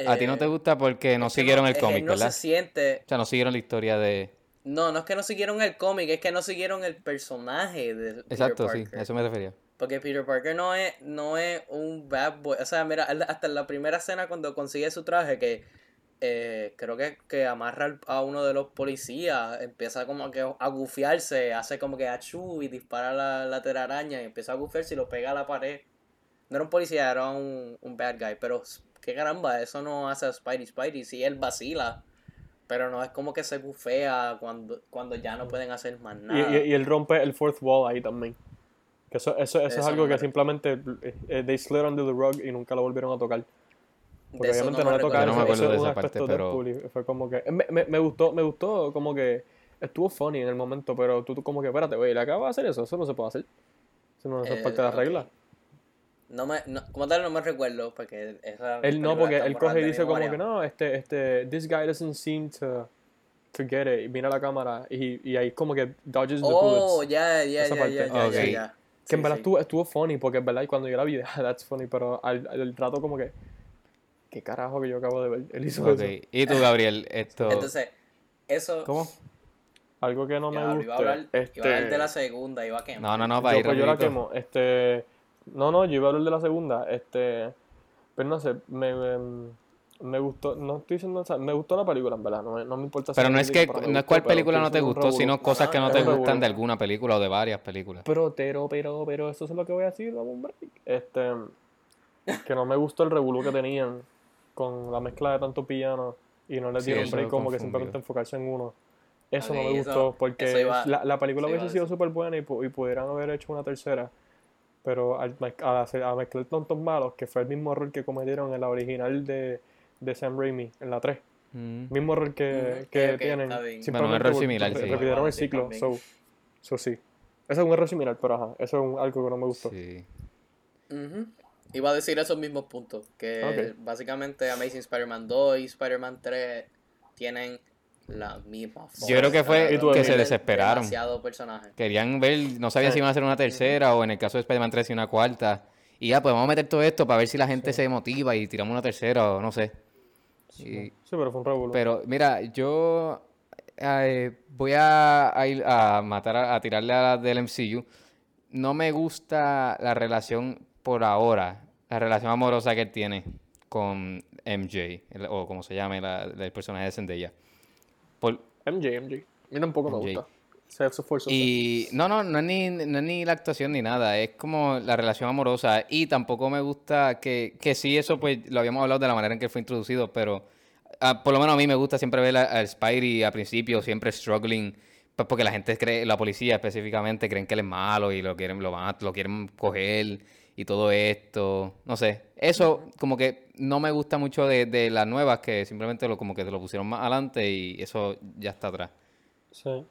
a ti no Eh, te gusta porque no siguieron el cómic, no ¿verdad? se siente... O sea, no siguieron la historia de... No, no es que no siguieron el cómic, es que no siguieron el personaje de Peter Exacto, sí, a eso me refería. Porque Peter Parker no es, no es un bad boy. O sea, mira, hasta en la primera escena cuando consigue su traje, que eh, creo que, que amarra a uno de los policías, empieza como que a gufiarse, hace como que achú y dispara la, la telaraña y empieza a gufiarse y lo pega a la pared. No era un policía, era un, un bad guy, pero qué caramba, eso no hace a Spidey Spidey. Sí, él vacila, pero no es como que se bufea cuando, cuando ya no pueden hacer más Y, nada. y, y él rompe el fourth wall ahí también. Que eso, eso, eso, es algo no que me- simplemente eh, eh, they slid under the rug y nunca lo volvieron a tocar. Porque De eso obviamente no no, me le tocaron. Yo no me eso- acuerdo eso de es un esa parte, aspecto pero- y fue como que. Me, me, me gustó, me gustó como que. Estuvo funny en el momento, pero tú, tú como que, espérate, güey, le acaba de hacer eso, eso no se puede hacer. Eso no es Eh, parte de la ok. regla. No me, no, como tal no me recuerdo porque esa Él no, porque él coge y dice como memoria. que no, este, este, this guy doesn't seem to, to get it. Y mira la cámara y, y ahí como que dodges the Oh, bullets. ya, ya, ya, ya. Que en verdad sí. estuvo, estuvo funny, porque en verdad y cuando yo la vi, [laughs] ah, that's funny, pero al, al trato como que, ¿qué carajo que yo acabo de ver? [laughs] Él hizo Ok. eso. Y tú, Gabriel, esto... Entonces, eso. ¿Cómo? Algo que no me gusta. iba, a hablar, este, iba a hablar de la segunda, iba a quemar. No, no, no, para yo, ir pues yo la quemo. Este, no, no, yo iba a hablar de la segunda. Este, pero no sé, me, me, me gustó, no estoy diciendo, o sea, me gustó la película, en verdad, no, me- no me importa si Pero no es que no es cuál película no te gustó, sino cosas que no No, te gustan de alguna película o de varias películas. Pero, pero, pero, pero, eso es lo que voy a decir, vamos un break. Este, que no me gustó el revolú que tenían con la mezcla de tantos villanos y no les Sí, dieron break como que simplemente enfocarse en uno. Eso no me eso- gustó porque eso iba- la, la película hubiese sido súper buena y, y pudieran haber hecho una tercera. Pero al, al hacer- a mezclar tantos malos, que fue el mismo error que cometieron en la original de, de Sam Raimi, en la 3. Mm. Mismo error que, Ujú, que tienen. bien. Bueno, un error similar, re- sí. Repitieron el ciclo. So, so sí. Ese es un error similar, pero ajá, eso es un- algo que no me gustó. Sí. Iba a decir esos mismos puntos. Que básicamente Amazing Spider-Man 2 y Spider-Man 3 tienen la misma forma. Yo creo que fue ¿Y tú, que se desesperaron. Demasiado personaje. Querían ver, no sabían Sí. si iban a hacer una tercera o en el caso de Spider-Man 3 si una cuarta. Y ya, pues vamos a meter todo esto para ver si la gente se motiva y tiramos una tercera o no sé. Y- Sí, pero fue un revuelo. pero mira, yo eh, voy a, a ir a matar, a, a tirarle a la del MCU. No me gusta la relación por ahora, la relación amorosa que él tiene con MJ, el- o como se llame la- el personaje de Zendaya. Por, MJ, MJ. A mí tampoco me MJ. gusta. Se esfuerzo. Y no, no, no es, ni, no es ni la actuación ni nada, es como la relación amorosa. Y tampoco me gusta que, que sí, eso pues lo habíamos hablado de la manera en que fue introducido, pero ah, por lo menos a mí me gusta siempre ver a- al Spidey al principio, siempre struggling, pues porque la gente cree, la policía específicamente, creen que él es malo y lo quieren, lo van a- lo quieren coger y todo esto. No sé, eso como que no me gusta mucho de, de las nuevas, que simplemente lo, como que te lo pusieron más adelante y eso ya está atrás. Sí.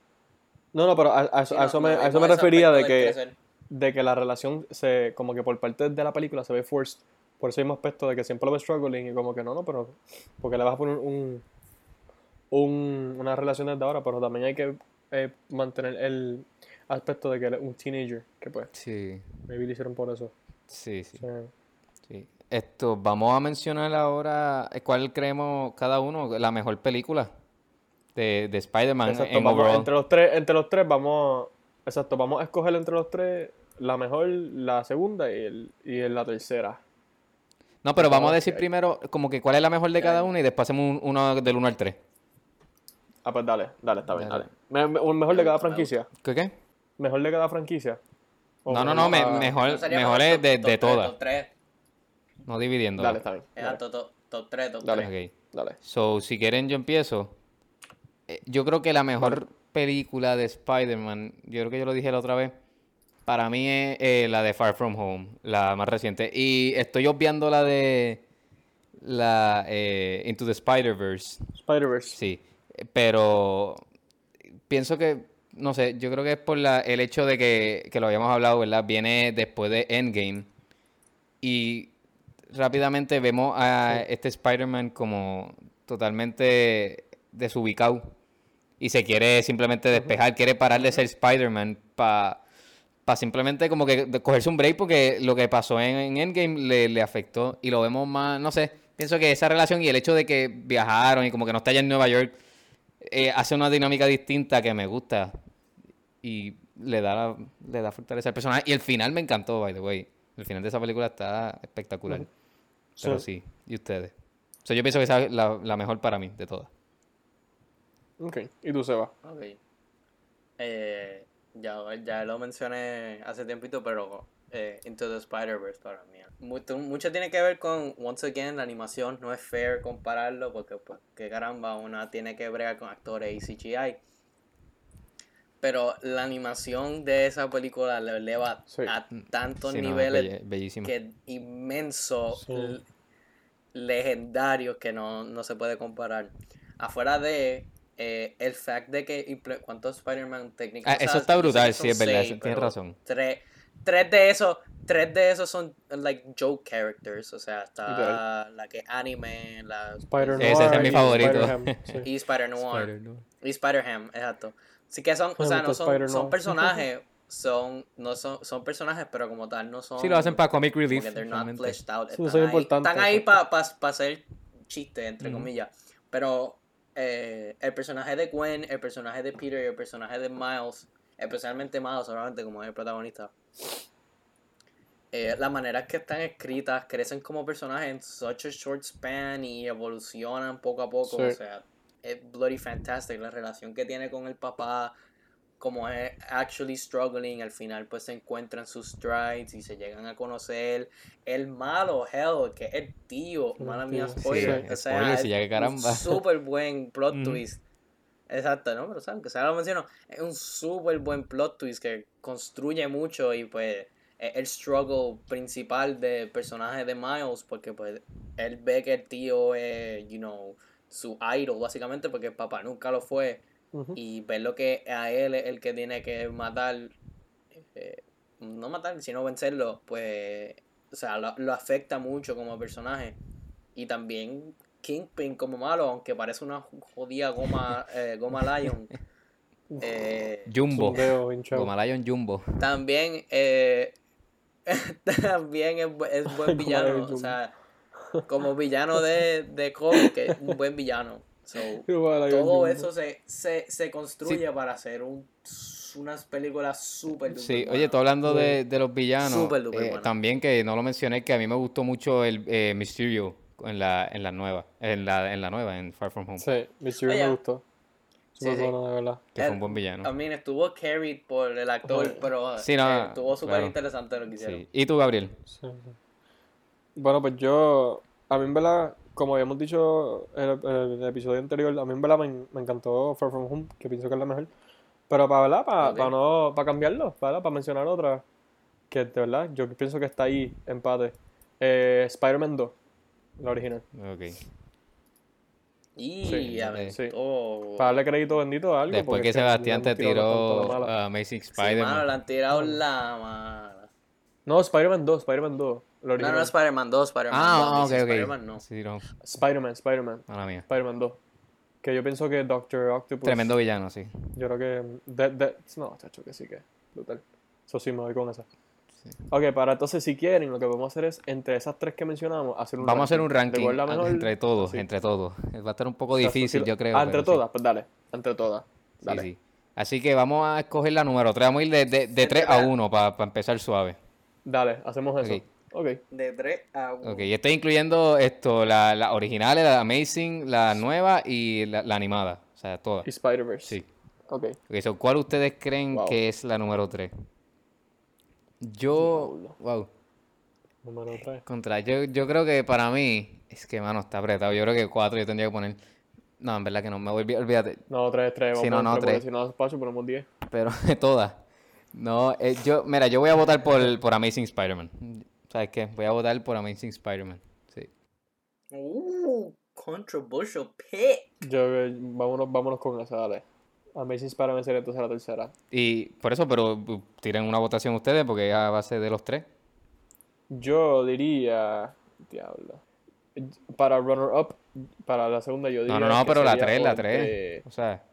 No, no, pero a, a eso, Sí, a no, eso no me, a eso me refería de que, de que la relación se, como que por parte de la película se ve forced. Por ese mismo aspecto de que siempre lo ve struggling y como que no, no, pero porque le vas a poner un, un una relación desde ahora, pero también hay que eh, mantener el aspecto de que él es un teenager, que pues, Sí, maybe lo hicieron por eso. sí, sí. Sí. Sí. Esto, vamos a mencionar ahora eh, cuál creemos cada uno la mejor película de, de Spider-Man Exacto, en vamos- overall. entre los tres, entre los tres vamos, exacto, vamos a escoger entre los tres la mejor, la segunda y, el, y la tercera. No, pero vamos a decir primero como que cuál es la mejor de cada uno y después hacemos un- uno del 1 al 3. Ah, pues dale, dale, está bien, Dale. dale. Me- me- un mejor de cada franquicia. ¿Qué qué? Mejor de cada franquicia. No, no, no, me- mejor, mejor es de, de todas, Top 3. No dividiendo. Dale, está bien. Dale, top, top 3, top Dale. 3. Ok. dale. So, si quieren yo empiezo. Eh, Yo creo que la mejor película de Spider-Man, yo creo que yo lo dije la otra vez, para mí es eh, la de Far From Home, la más reciente. Y estoy obviando la de la eh, Into the Spider-Verse, Spider-Verse. sí. Pero pienso que, no sé, yo creo que es por la, el hecho de que, que lo habíamos hablado, ¿verdad? Viene después de Endgame. Y rápidamente vemos a este Spider-Man como totalmente desubicado. Y se quiere simplemente despejar, quiere parar de ser Spider-Man para simplemente como que cogerse un break porque lo que pasó en, en Endgame le, le afectó. Y lo vemos más, no sé, pienso que esa relación y el hecho de que viajaron y como que no está allá en Nueva York eh, hace una dinámica distinta que me gusta. Y le da, la- le da fortaleza al personaje. Y el final me encantó, by the way. El final de esa película está espectacular. Pero Sí. sí, ¿y ustedes? O sea, yo pienso que esa es la, la mejor para mí de todas. Ok. ¿Y tú, Seba? Ok. Eh, ya, ya lo mencioné hace tiempito, pero eh, Into the Spider-Verse para mí. Mucho, mucho tiene que ver con, once again, la animación. No es fair compararlo porque, pues, que caramba, una tiene que bregar con actores y CGI. Pero la animación de esa película le eleva Sí. a tantos Sí, no, niveles belle- bellísimo. que inmenso, Sí. legendarios que no, no se puede comparar. Afuera de eh, el fact de que cuántos Spider-Man técnicos. Ah, eso está brutal, sí, es verdad, seis, tienes razón. Tres, tres de esos tres de esos son like joke characters, o sea, está la que anime, la Spider Ese es Noir mi y favorito. [laughs] Y Spider Noir Spider-Man. y Spider-Ham, exacto. Así que son, o sea, no son, son personajes, [laughs] son, no son, son personajes, pero como tal no son. Sí, lo hacen para comic relief. que they're not realmente. fleshed out. Sí, Están son ahí, importantes, están ahí para hacer chistes, entre comillas. Pero eh, el personaje de Gwen, el personaje de Peter y el personaje de Miles, especialmente Miles, obviamente, como es el protagonista. eh, las maneras que están escritas crecen como personajes en such a short span y evolucionan poco a poco. Sí. O sea, es bloody fantastic. La relación que tiene con el papá, como es actually struggling, al final pues se encuentran sus strides y se llegan a conocer. El malo, hell, que es el tío, mala mía, spoiler. Sí, o sea, spoiler, es sí, ya que caramba. un súper buen plot Ujú. twist. Exacto, ¿no? Pero saben que sea lo menciono, es un súper buen plot twist que construye mucho y pues es el struggle principal del personaje de Miles porque pues él ve que el tío es, you know, su idol básicamente porque el papá nunca lo fue y ver lo que a él es el que tiene que matar, eh, no matar, sino vencerlo, pues, o sea, lo, lo afecta mucho como personaje. Y también Kingpin como malo, aunque parece una jodida goma, [laughs] eh, goma Lion. eh, Jumbo. Como Lion Jumbo. también eh, [laughs] también es, es buen [laughs] villano. O sea, como [laughs] villano de, de cómic, es un buen villano. So, [laughs] todo eso se, se, se construye para hacer un, unas películas súper duper Sí, oye, buenas. tú hablando de, de los villanos, Súper duper eh, también que no lo mencioné, que a mí me gustó mucho el eh, Mysterio en la, en la nueva, en la, en la nueva, en Far From Home, Sí, Mysterio Oye. me gustó. Sí, sí. bueno, de verdad. que fue El- un buen villano. I mean, estuvo carried por el actor, pero Sí, no, eh, estuvo súper claro. interesante lo que hicieron. Sí. ¿Y tú, Gabriel? Sí, sí. Bueno, pues yo, a mí en verdad, como habíamos dicho en el, en el episodio anterior, a mí en verdad me, me encantó Far From Home, que pienso que es la mejor. Pero para verdad, para, Ok. para no, para cambiarlo, para, para mencionar otra, que de verdad, yo pienso que está ahí, empate. Eh, Spider-Man 2, la original. Ok. Y Sí, a ver, sí. todo- Para darle crédito bendito a algo. Después que Sebastián te tiró Amazing Sí, mano, le Spider-Man. han tirado la mala. No, Spider-Man 2, Spider-Man 2, la No, no, Spider-Man 2, Spider-Man 2. ah, ok, dice ok. Spider-Man no. Sí, no, Spider-Man, Spider-Man, mala mía. Spider-Man 2. Que yo pienso que Doctor Octopus. Tremendo villano, sí. Yo creo que. de- no, chacho, que sí que. Brutal. Eso sí me voy con esa. Sí. Ok, para entonces, si quieren, lo que podemos hacer es, entre esas tres que mencionamos, hacer un Vamos a hacer un ¿De ranking entre todos, Sí. entre todos. Va a estar un poco O sea, difícil, yo creo. Ah, entre todas, pues dale. Entre todas. Sí, Dale. sí. Así que vamos a escoger la número 3. Vamos a ir de, de, de 3 a 1 para empezar suave. Dale, hacemos eso. Ok. Ok. De 3 a 1. Ok, y estoy incluyendo esto, las la originales, la Amazing, la nueva y la, la animada. O sea, todas. Y Spider-Verse. Sí. Ok. Ok, so, ¿cuál ustedes creen Wow. que es la número 3? Yo, wow, Número 3. contra, yo, yo creo que para mí, es que, mano, está apretado. Yo creo que 4 yo tendría que poner. No, en verdad que no, me voy, olvídate. No, 3, 3. Sí, no, no, tres. Si no, Pacho, ponemos 10. Pero [laughs] todas. No, eh, yo, mira, yo voy a votar por, por Amazing Spider-Man. ¿Sabes qué? Voy a votar por Amazing Spider-Man. Sí. Uh, controversial pick. Yo, eh, vámonos, vámonos con esa, dale. Amazing Spider-Man sería entonces la tercera. Y por eso, pero uh, tiren una votación ustedes porque es a base de los tres. Yo diría. Diablo. Para runner-up, para la segunda, yo diría. No, no, no, pero la 3, la o 3. entre- O sea,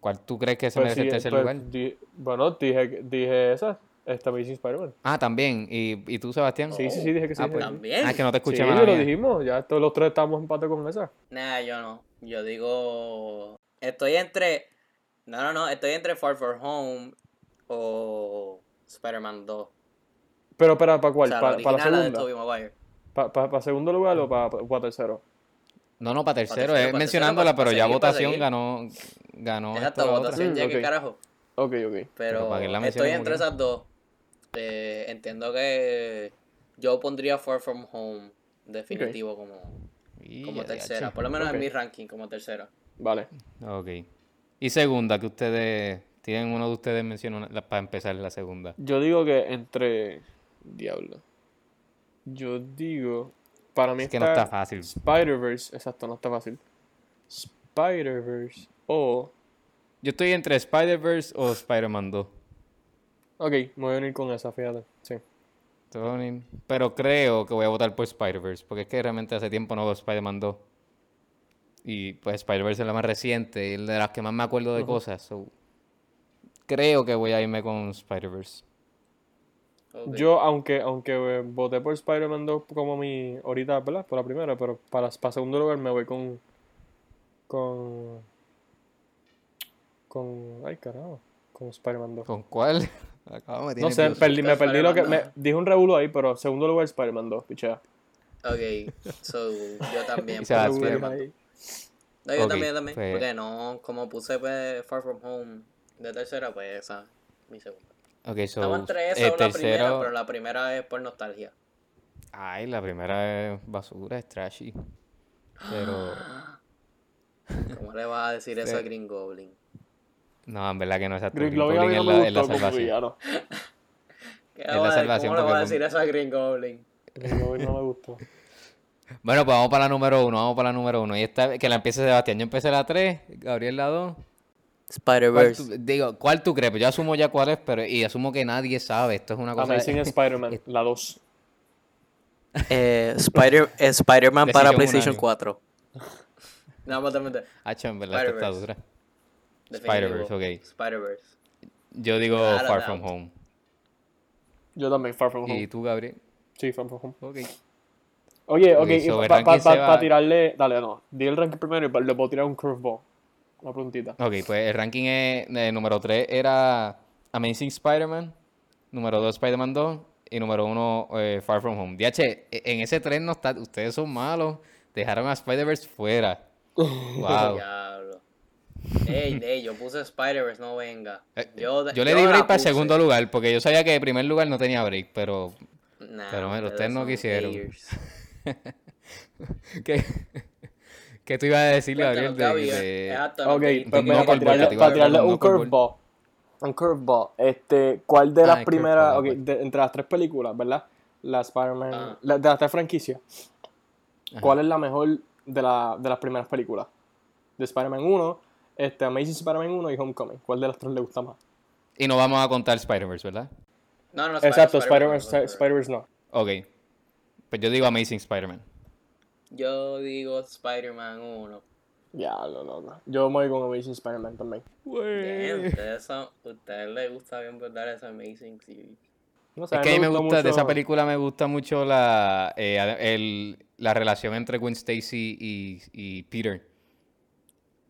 ¿cuál tú crees que se Pues merece sí, el tercer pues, lugar? di- bueno, dije, dije esa. Esta Amazing Spider-Man. Ah, también. ¿Y, y tú, Sebastián? Sí, sí, sí, dije que sí. Ah, pues-. También. Ah, es que no te escuché Sí, mal. lo dijimos. Ya todos los tres estamos en empate con esa. Nah, yo no. Yo digo. Estoy entre. No, no, no. Estoy entre Far From Home o Spider-Man 2. Pero, ¿para, para O cuál? sea, ¿Para, la para la segunda? ¿Para, para, para segundo lugar o para, para tercero? No, no, para tercero. tercero, es mencionándola, tercero, pero ya votación ganó. Ganó Exacto, votación, Mm, ya carajo. Ok, ok. Pero Pero para que la estoy entre esas dos. Eh, entiendo que yo pondría Far From Home definitivo como, Y como ya, tercera. Por lo menos Ok. en mi ranking como tercera. Vale. Ok. Y segunda, que ustedes. Tienen uno de ustedes menciona para empezar la segunda. Yo digo que entre. Diablo. Yo digo. Para mí Es que no está está fácil. Spider-Verse. Exacto, no está fácil. Spider-Verse o. Yo estoy entre Spider-Verse o Spider-Man 2. Ok, me voy a unir con esa, fíjate. Sí. Pero creo que voy a votar por Spider-Verse, porque es que realmente hace tiempo no veo Spider-Man 2. Y pues Spider-Verse es la más reciente y de las que más me acuerdo de cosas. so, creo que voy a irme con Spider-Verse. Yo, aunque, aunque eh, voté por Spider-Man 2 como mi. Ahorita, ¿verdad? Por la primera, pero para, para segundo lugar me voy con. Con. Con. Ay, carajo. Con Spider-Man 2. ¿Con cuál? [laughs] No sé, perdí, me perdí lo que. Me, dije un revuelo ahí, pero segundo lugar Spider-Man 2, pichea. Ok, so, yo también. Se Spider-Man. ahí. No, yo también, yo también. pues- Porque no, como puse pues, Far From Home de tercera, pues esa mi segunda. Ok, so, Estaba entre esa el o la primera, tercero... pero la primera es por nostalgia. Ay, la primera es basura, es trashy. Pero... [gasps] ¿Cómo le vas a decir eso a. Green Goblin? No, en verdad que no es. Green Green Goblin Goblin no es me la, salvación. villano. [laughs] ¿Qué Es va la a decir? salvación ¿Cómo le vas a porque decir eso a Green Goblin? Green Goblin no me gustó. [laughs] Bueno, pues vamos para la número uno, vamos para la número uno. Y esta, que la empiece Sebastián. Yo empecé la 3, Gabriel la 2. ¿Cuál Spider-Verse. digo, ¿cuál tú crees? Pues yo asumo ya cuál es, pero y asumo que nadie sabe. Esto es una cosa. Amazing Spider-Man, [laughs] la 2. Eh, Spider, eh, Spider-Man para PlayStation unánime. 4. No, totalmente. Hacho, en verdad, esto está dura. Spider-Verse, ok. Spider-Verse. Yo digo Without Far. From Home. Yo también, Far From ¿Y Home. tú, Gabriel? Sí, Far From Home. Ok. Oye, ok, Ok, y so pa- el pa- ranking pa- se va- para tirarle. Dale, no. Di el ranking primero y le puedo tirar un curveball. Una preguntita. Ok, pues el ranking es, eh, número 3 era Amazing Spider-Man, número 2 Spider-Man 2 y número 1 Far From Home. DH, e- en ese tren no está, ustedes son malos, dejaron a Spider-Verse fuera. [laughs] Wow. Ey, [laughs] ey, yo puse Spider-Verse, no venga. Eh, Yo, Yo le yo di break para el segundo lugar, porque yo sabía que el primer lugar no tenía break, pero Nah, Pero mira, ustedes no quisieron. [laughs] ¿qué, qué tú ibas a decir, Gabriel? De, de- exacto, Ok, no, pues un para curveball, tirarle, para un curveball. Un curveball. Este, ¿cuál de Ah, las primeras, curveball, ok, ok. de- entre las tres películas, ¿verdad? La Spider-Man, Ah. la- de las tres franquicias, Ajá. ¿cuál es la mejor de, la, de las primeras películas? De Spider-Man 1, este, Amazing Spider-Man 1 y Homecoming. ¿Cuál de las tres le gusta más? Y no vamos a contar Spider-Verse, ¿verdad? No, no, Exacto, Spider-Man, Spider-Man Spider no. Ok. Pues yo digo Amazing Spider-Man. Yo digo Spider-Man 1. Ya, no, no, no. Yo me voy con Amazing Spider-Man también. Bien, ustedes son, ustedes les gusta bien verdad esa Amazing Series. No sé, Es que a mí me gusta, de esa película me gusta mucho la, eh, el- la relación entre Gwen Stacy y, y Peter.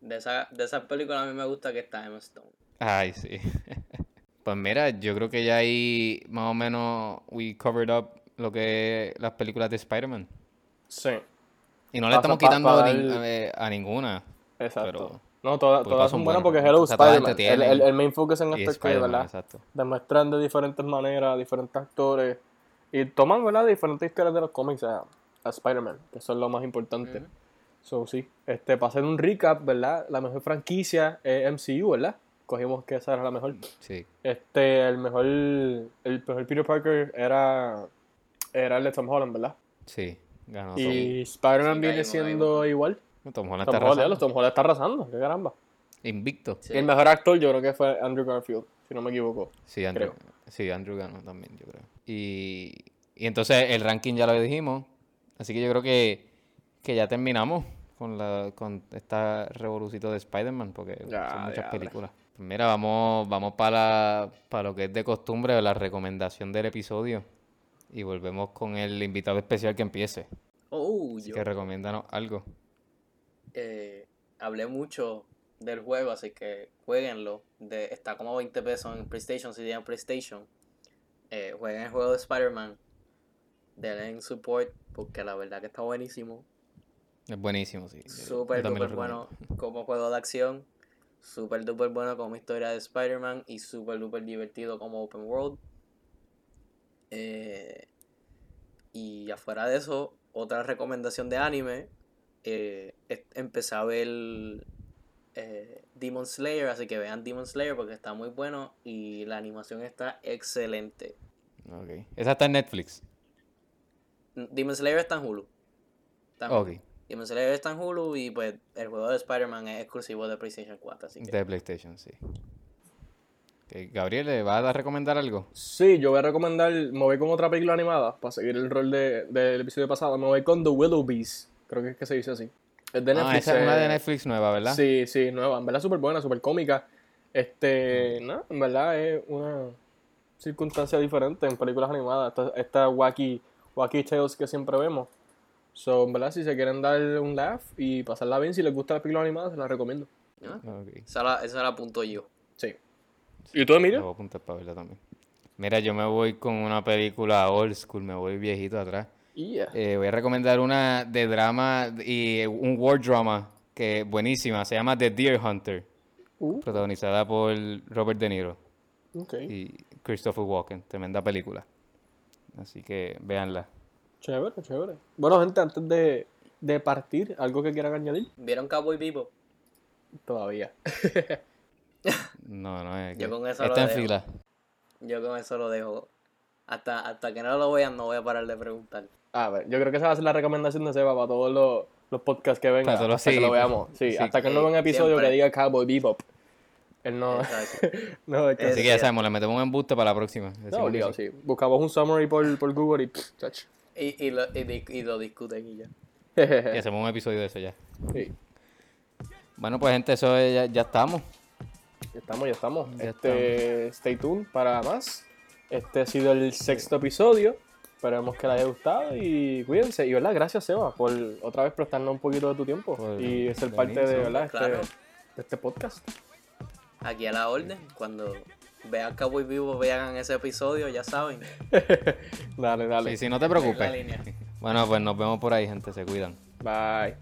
De esa, de esa película a mí me gusta que está Emma Stone. Ay, sí. [laughs] Pues mira, yo creo que ya ahí más o menos we covered up lo que es las películas de Spider-Man. Sí, Y no le estamos pa- quitando el- eh, a ninguna. exacto. Pero- no, todas, porque todas son buenas buenas, porque Hello te Spider-Man. El, el, el main focus en Y esto es que, Spider-Man, ¿verdad? exacto. Demuestran de diferentes maneras, diferentes actores. Y toman, ¿verdad? Diferentes historias de los cómics a, a Spider-Man, que eso es lo más importante. So, sí. Este, para hacer un recap, ¿verdad? La mejor franquicia es MCU, ¿verdad? Cogimos que esa era la mejor. Sí. Este, el mejor, el mejor Peter Parker era, era el de Tom Holland, ¿verdad? Sí, ganó Y Spider-Man Sí, viene siendo igual. Tom. Tom Holland Tom está Holland, arrasando. Tom Holland está arrasando, qué caramba. Invicto. Sí. El mejor actor yo creo que fue Andrew Garfield, si no me equivoco. Sí, Andrew, creo. sí, Andrew ganó también, yo creo. Y, y entonces el ranking ya lo dijimos. Así que yo creo que, que ya terminamos con la con esta revolucito de Spider-Man, porque Ya, son muchas ya, películas. Pues mira, vamos, vamos para, para lo que es de costumbre, la recomendación del episodio. Y volvemos con el invitado especial que empiece. Oh, yo que recomiéndanos algo. eh, hablé mucho del juego, así que jueguenlo. De, está como 20 pesos en PlayStation si tienen PlayStation. Eh, jueguen el juego de Spider-Man. Denle en support porque la verdad que está buenísimo. Es buenísimo, sí. Súper duper bueno como juego de acción. Súper duper bueno como historia de Spider-Man. Y súper duper divertido como open world. Eh, y afuera de eso, otra recomendación de anime. eh, empecé a ver eh, Demon Slayer, así que vean Demon Slayer porque está muy bueno y la animación está excelente. Ok. Esa está en Netflix. Demon Slayer está en Hulu. Está en Hulu. Ok. Demon Slayer está en Hulu y pues el juego de Spider-Man es exclusivo de PlayStation 4, así que De PlayStation, sí. Ok, Gabriel, ¿le vas a recomendar algo? Sí, yo voy a recomendar, me voy con otra película animada, para seguir el rol de- del episodio pasado, me voy con The Willoughbys, creo que es que se dice así. Es de Ah, Netflix. esa es una eh, de Netflix nueva, ¿verdad? Sí, sí, nueva, en verdad súper buena, súper cómica. Este, no, en verdad es una circunstancia diferente en películas animadas, esta, esta wacky, wacky tales que siempre vemos. So, en verdad, si se quieren dar un laugh y pasarla bien, si les gusta la película animada, se las recomiendo. Ok. Esa la, esa la apunto yo. Sí. ¿Y tú, Me Emilio? voy a apuntar para verla también. Mira, yo me voy con una película old school, me voy viejito atrás. Yeah. Eh, voy a recomendar una de drama y un war drama que es buenísima, se llama The Deer Hunter, Uh, protagonizada por Robert De Niro y Christopher Walken, tremenda película. Así que véanla. Chévere, chévere. Bueno, gente, antes de, de partir, ¿algo que quieran añadir? ¿Vieron Cowboy Vivo? Todavía. No, no es. [laughs] Yo que- con eso lo Está en dejo. fila. Yo con eso lo dejo. Hasta, hasta que no lo vean, no voy a parar de preguntar. A ver, yo creo que esa va a ser la recomendación de Seba para todos los, los podcasts que vengan. Para todos los- hasta que sí, lo pues, veamos. Sí, sí. hasta que no vea un Sí, episodio siempre. que diga Cowboy Bebop. Él no. [laughs] No, es que- Así que ya sabemos, le metemos un embuste para la próxima. no, que obligado, sí. sí. Buscamos un summary por, por Google y. pff, chach. Y, y, lo, y, y lo discuten y ya. [laughs] Y hacemos un episodio de eso ya. sí. Bueno, pues gente, eso es- ya, ya estamos. Ya estamos, ya estamos. Ya este, Stay tuned para más. Este ha sido el sexto episodio. Esperemos que les haya gustado y cuídense. Y verdad, gracias Seba por otra vez prestarnos un poquito de tu tiempo Por y ser parte de, sí. ¿verdad? este, de este podcast. Aquí a la orden. Cuando vean Cowboy Vivo, vean ese episodio, ya saben. [laughs] dale, dale. Sí, sí, no te preocupes. línea. Bueno, pues nos vemos por ahí, gente. Se cuidan. Bye.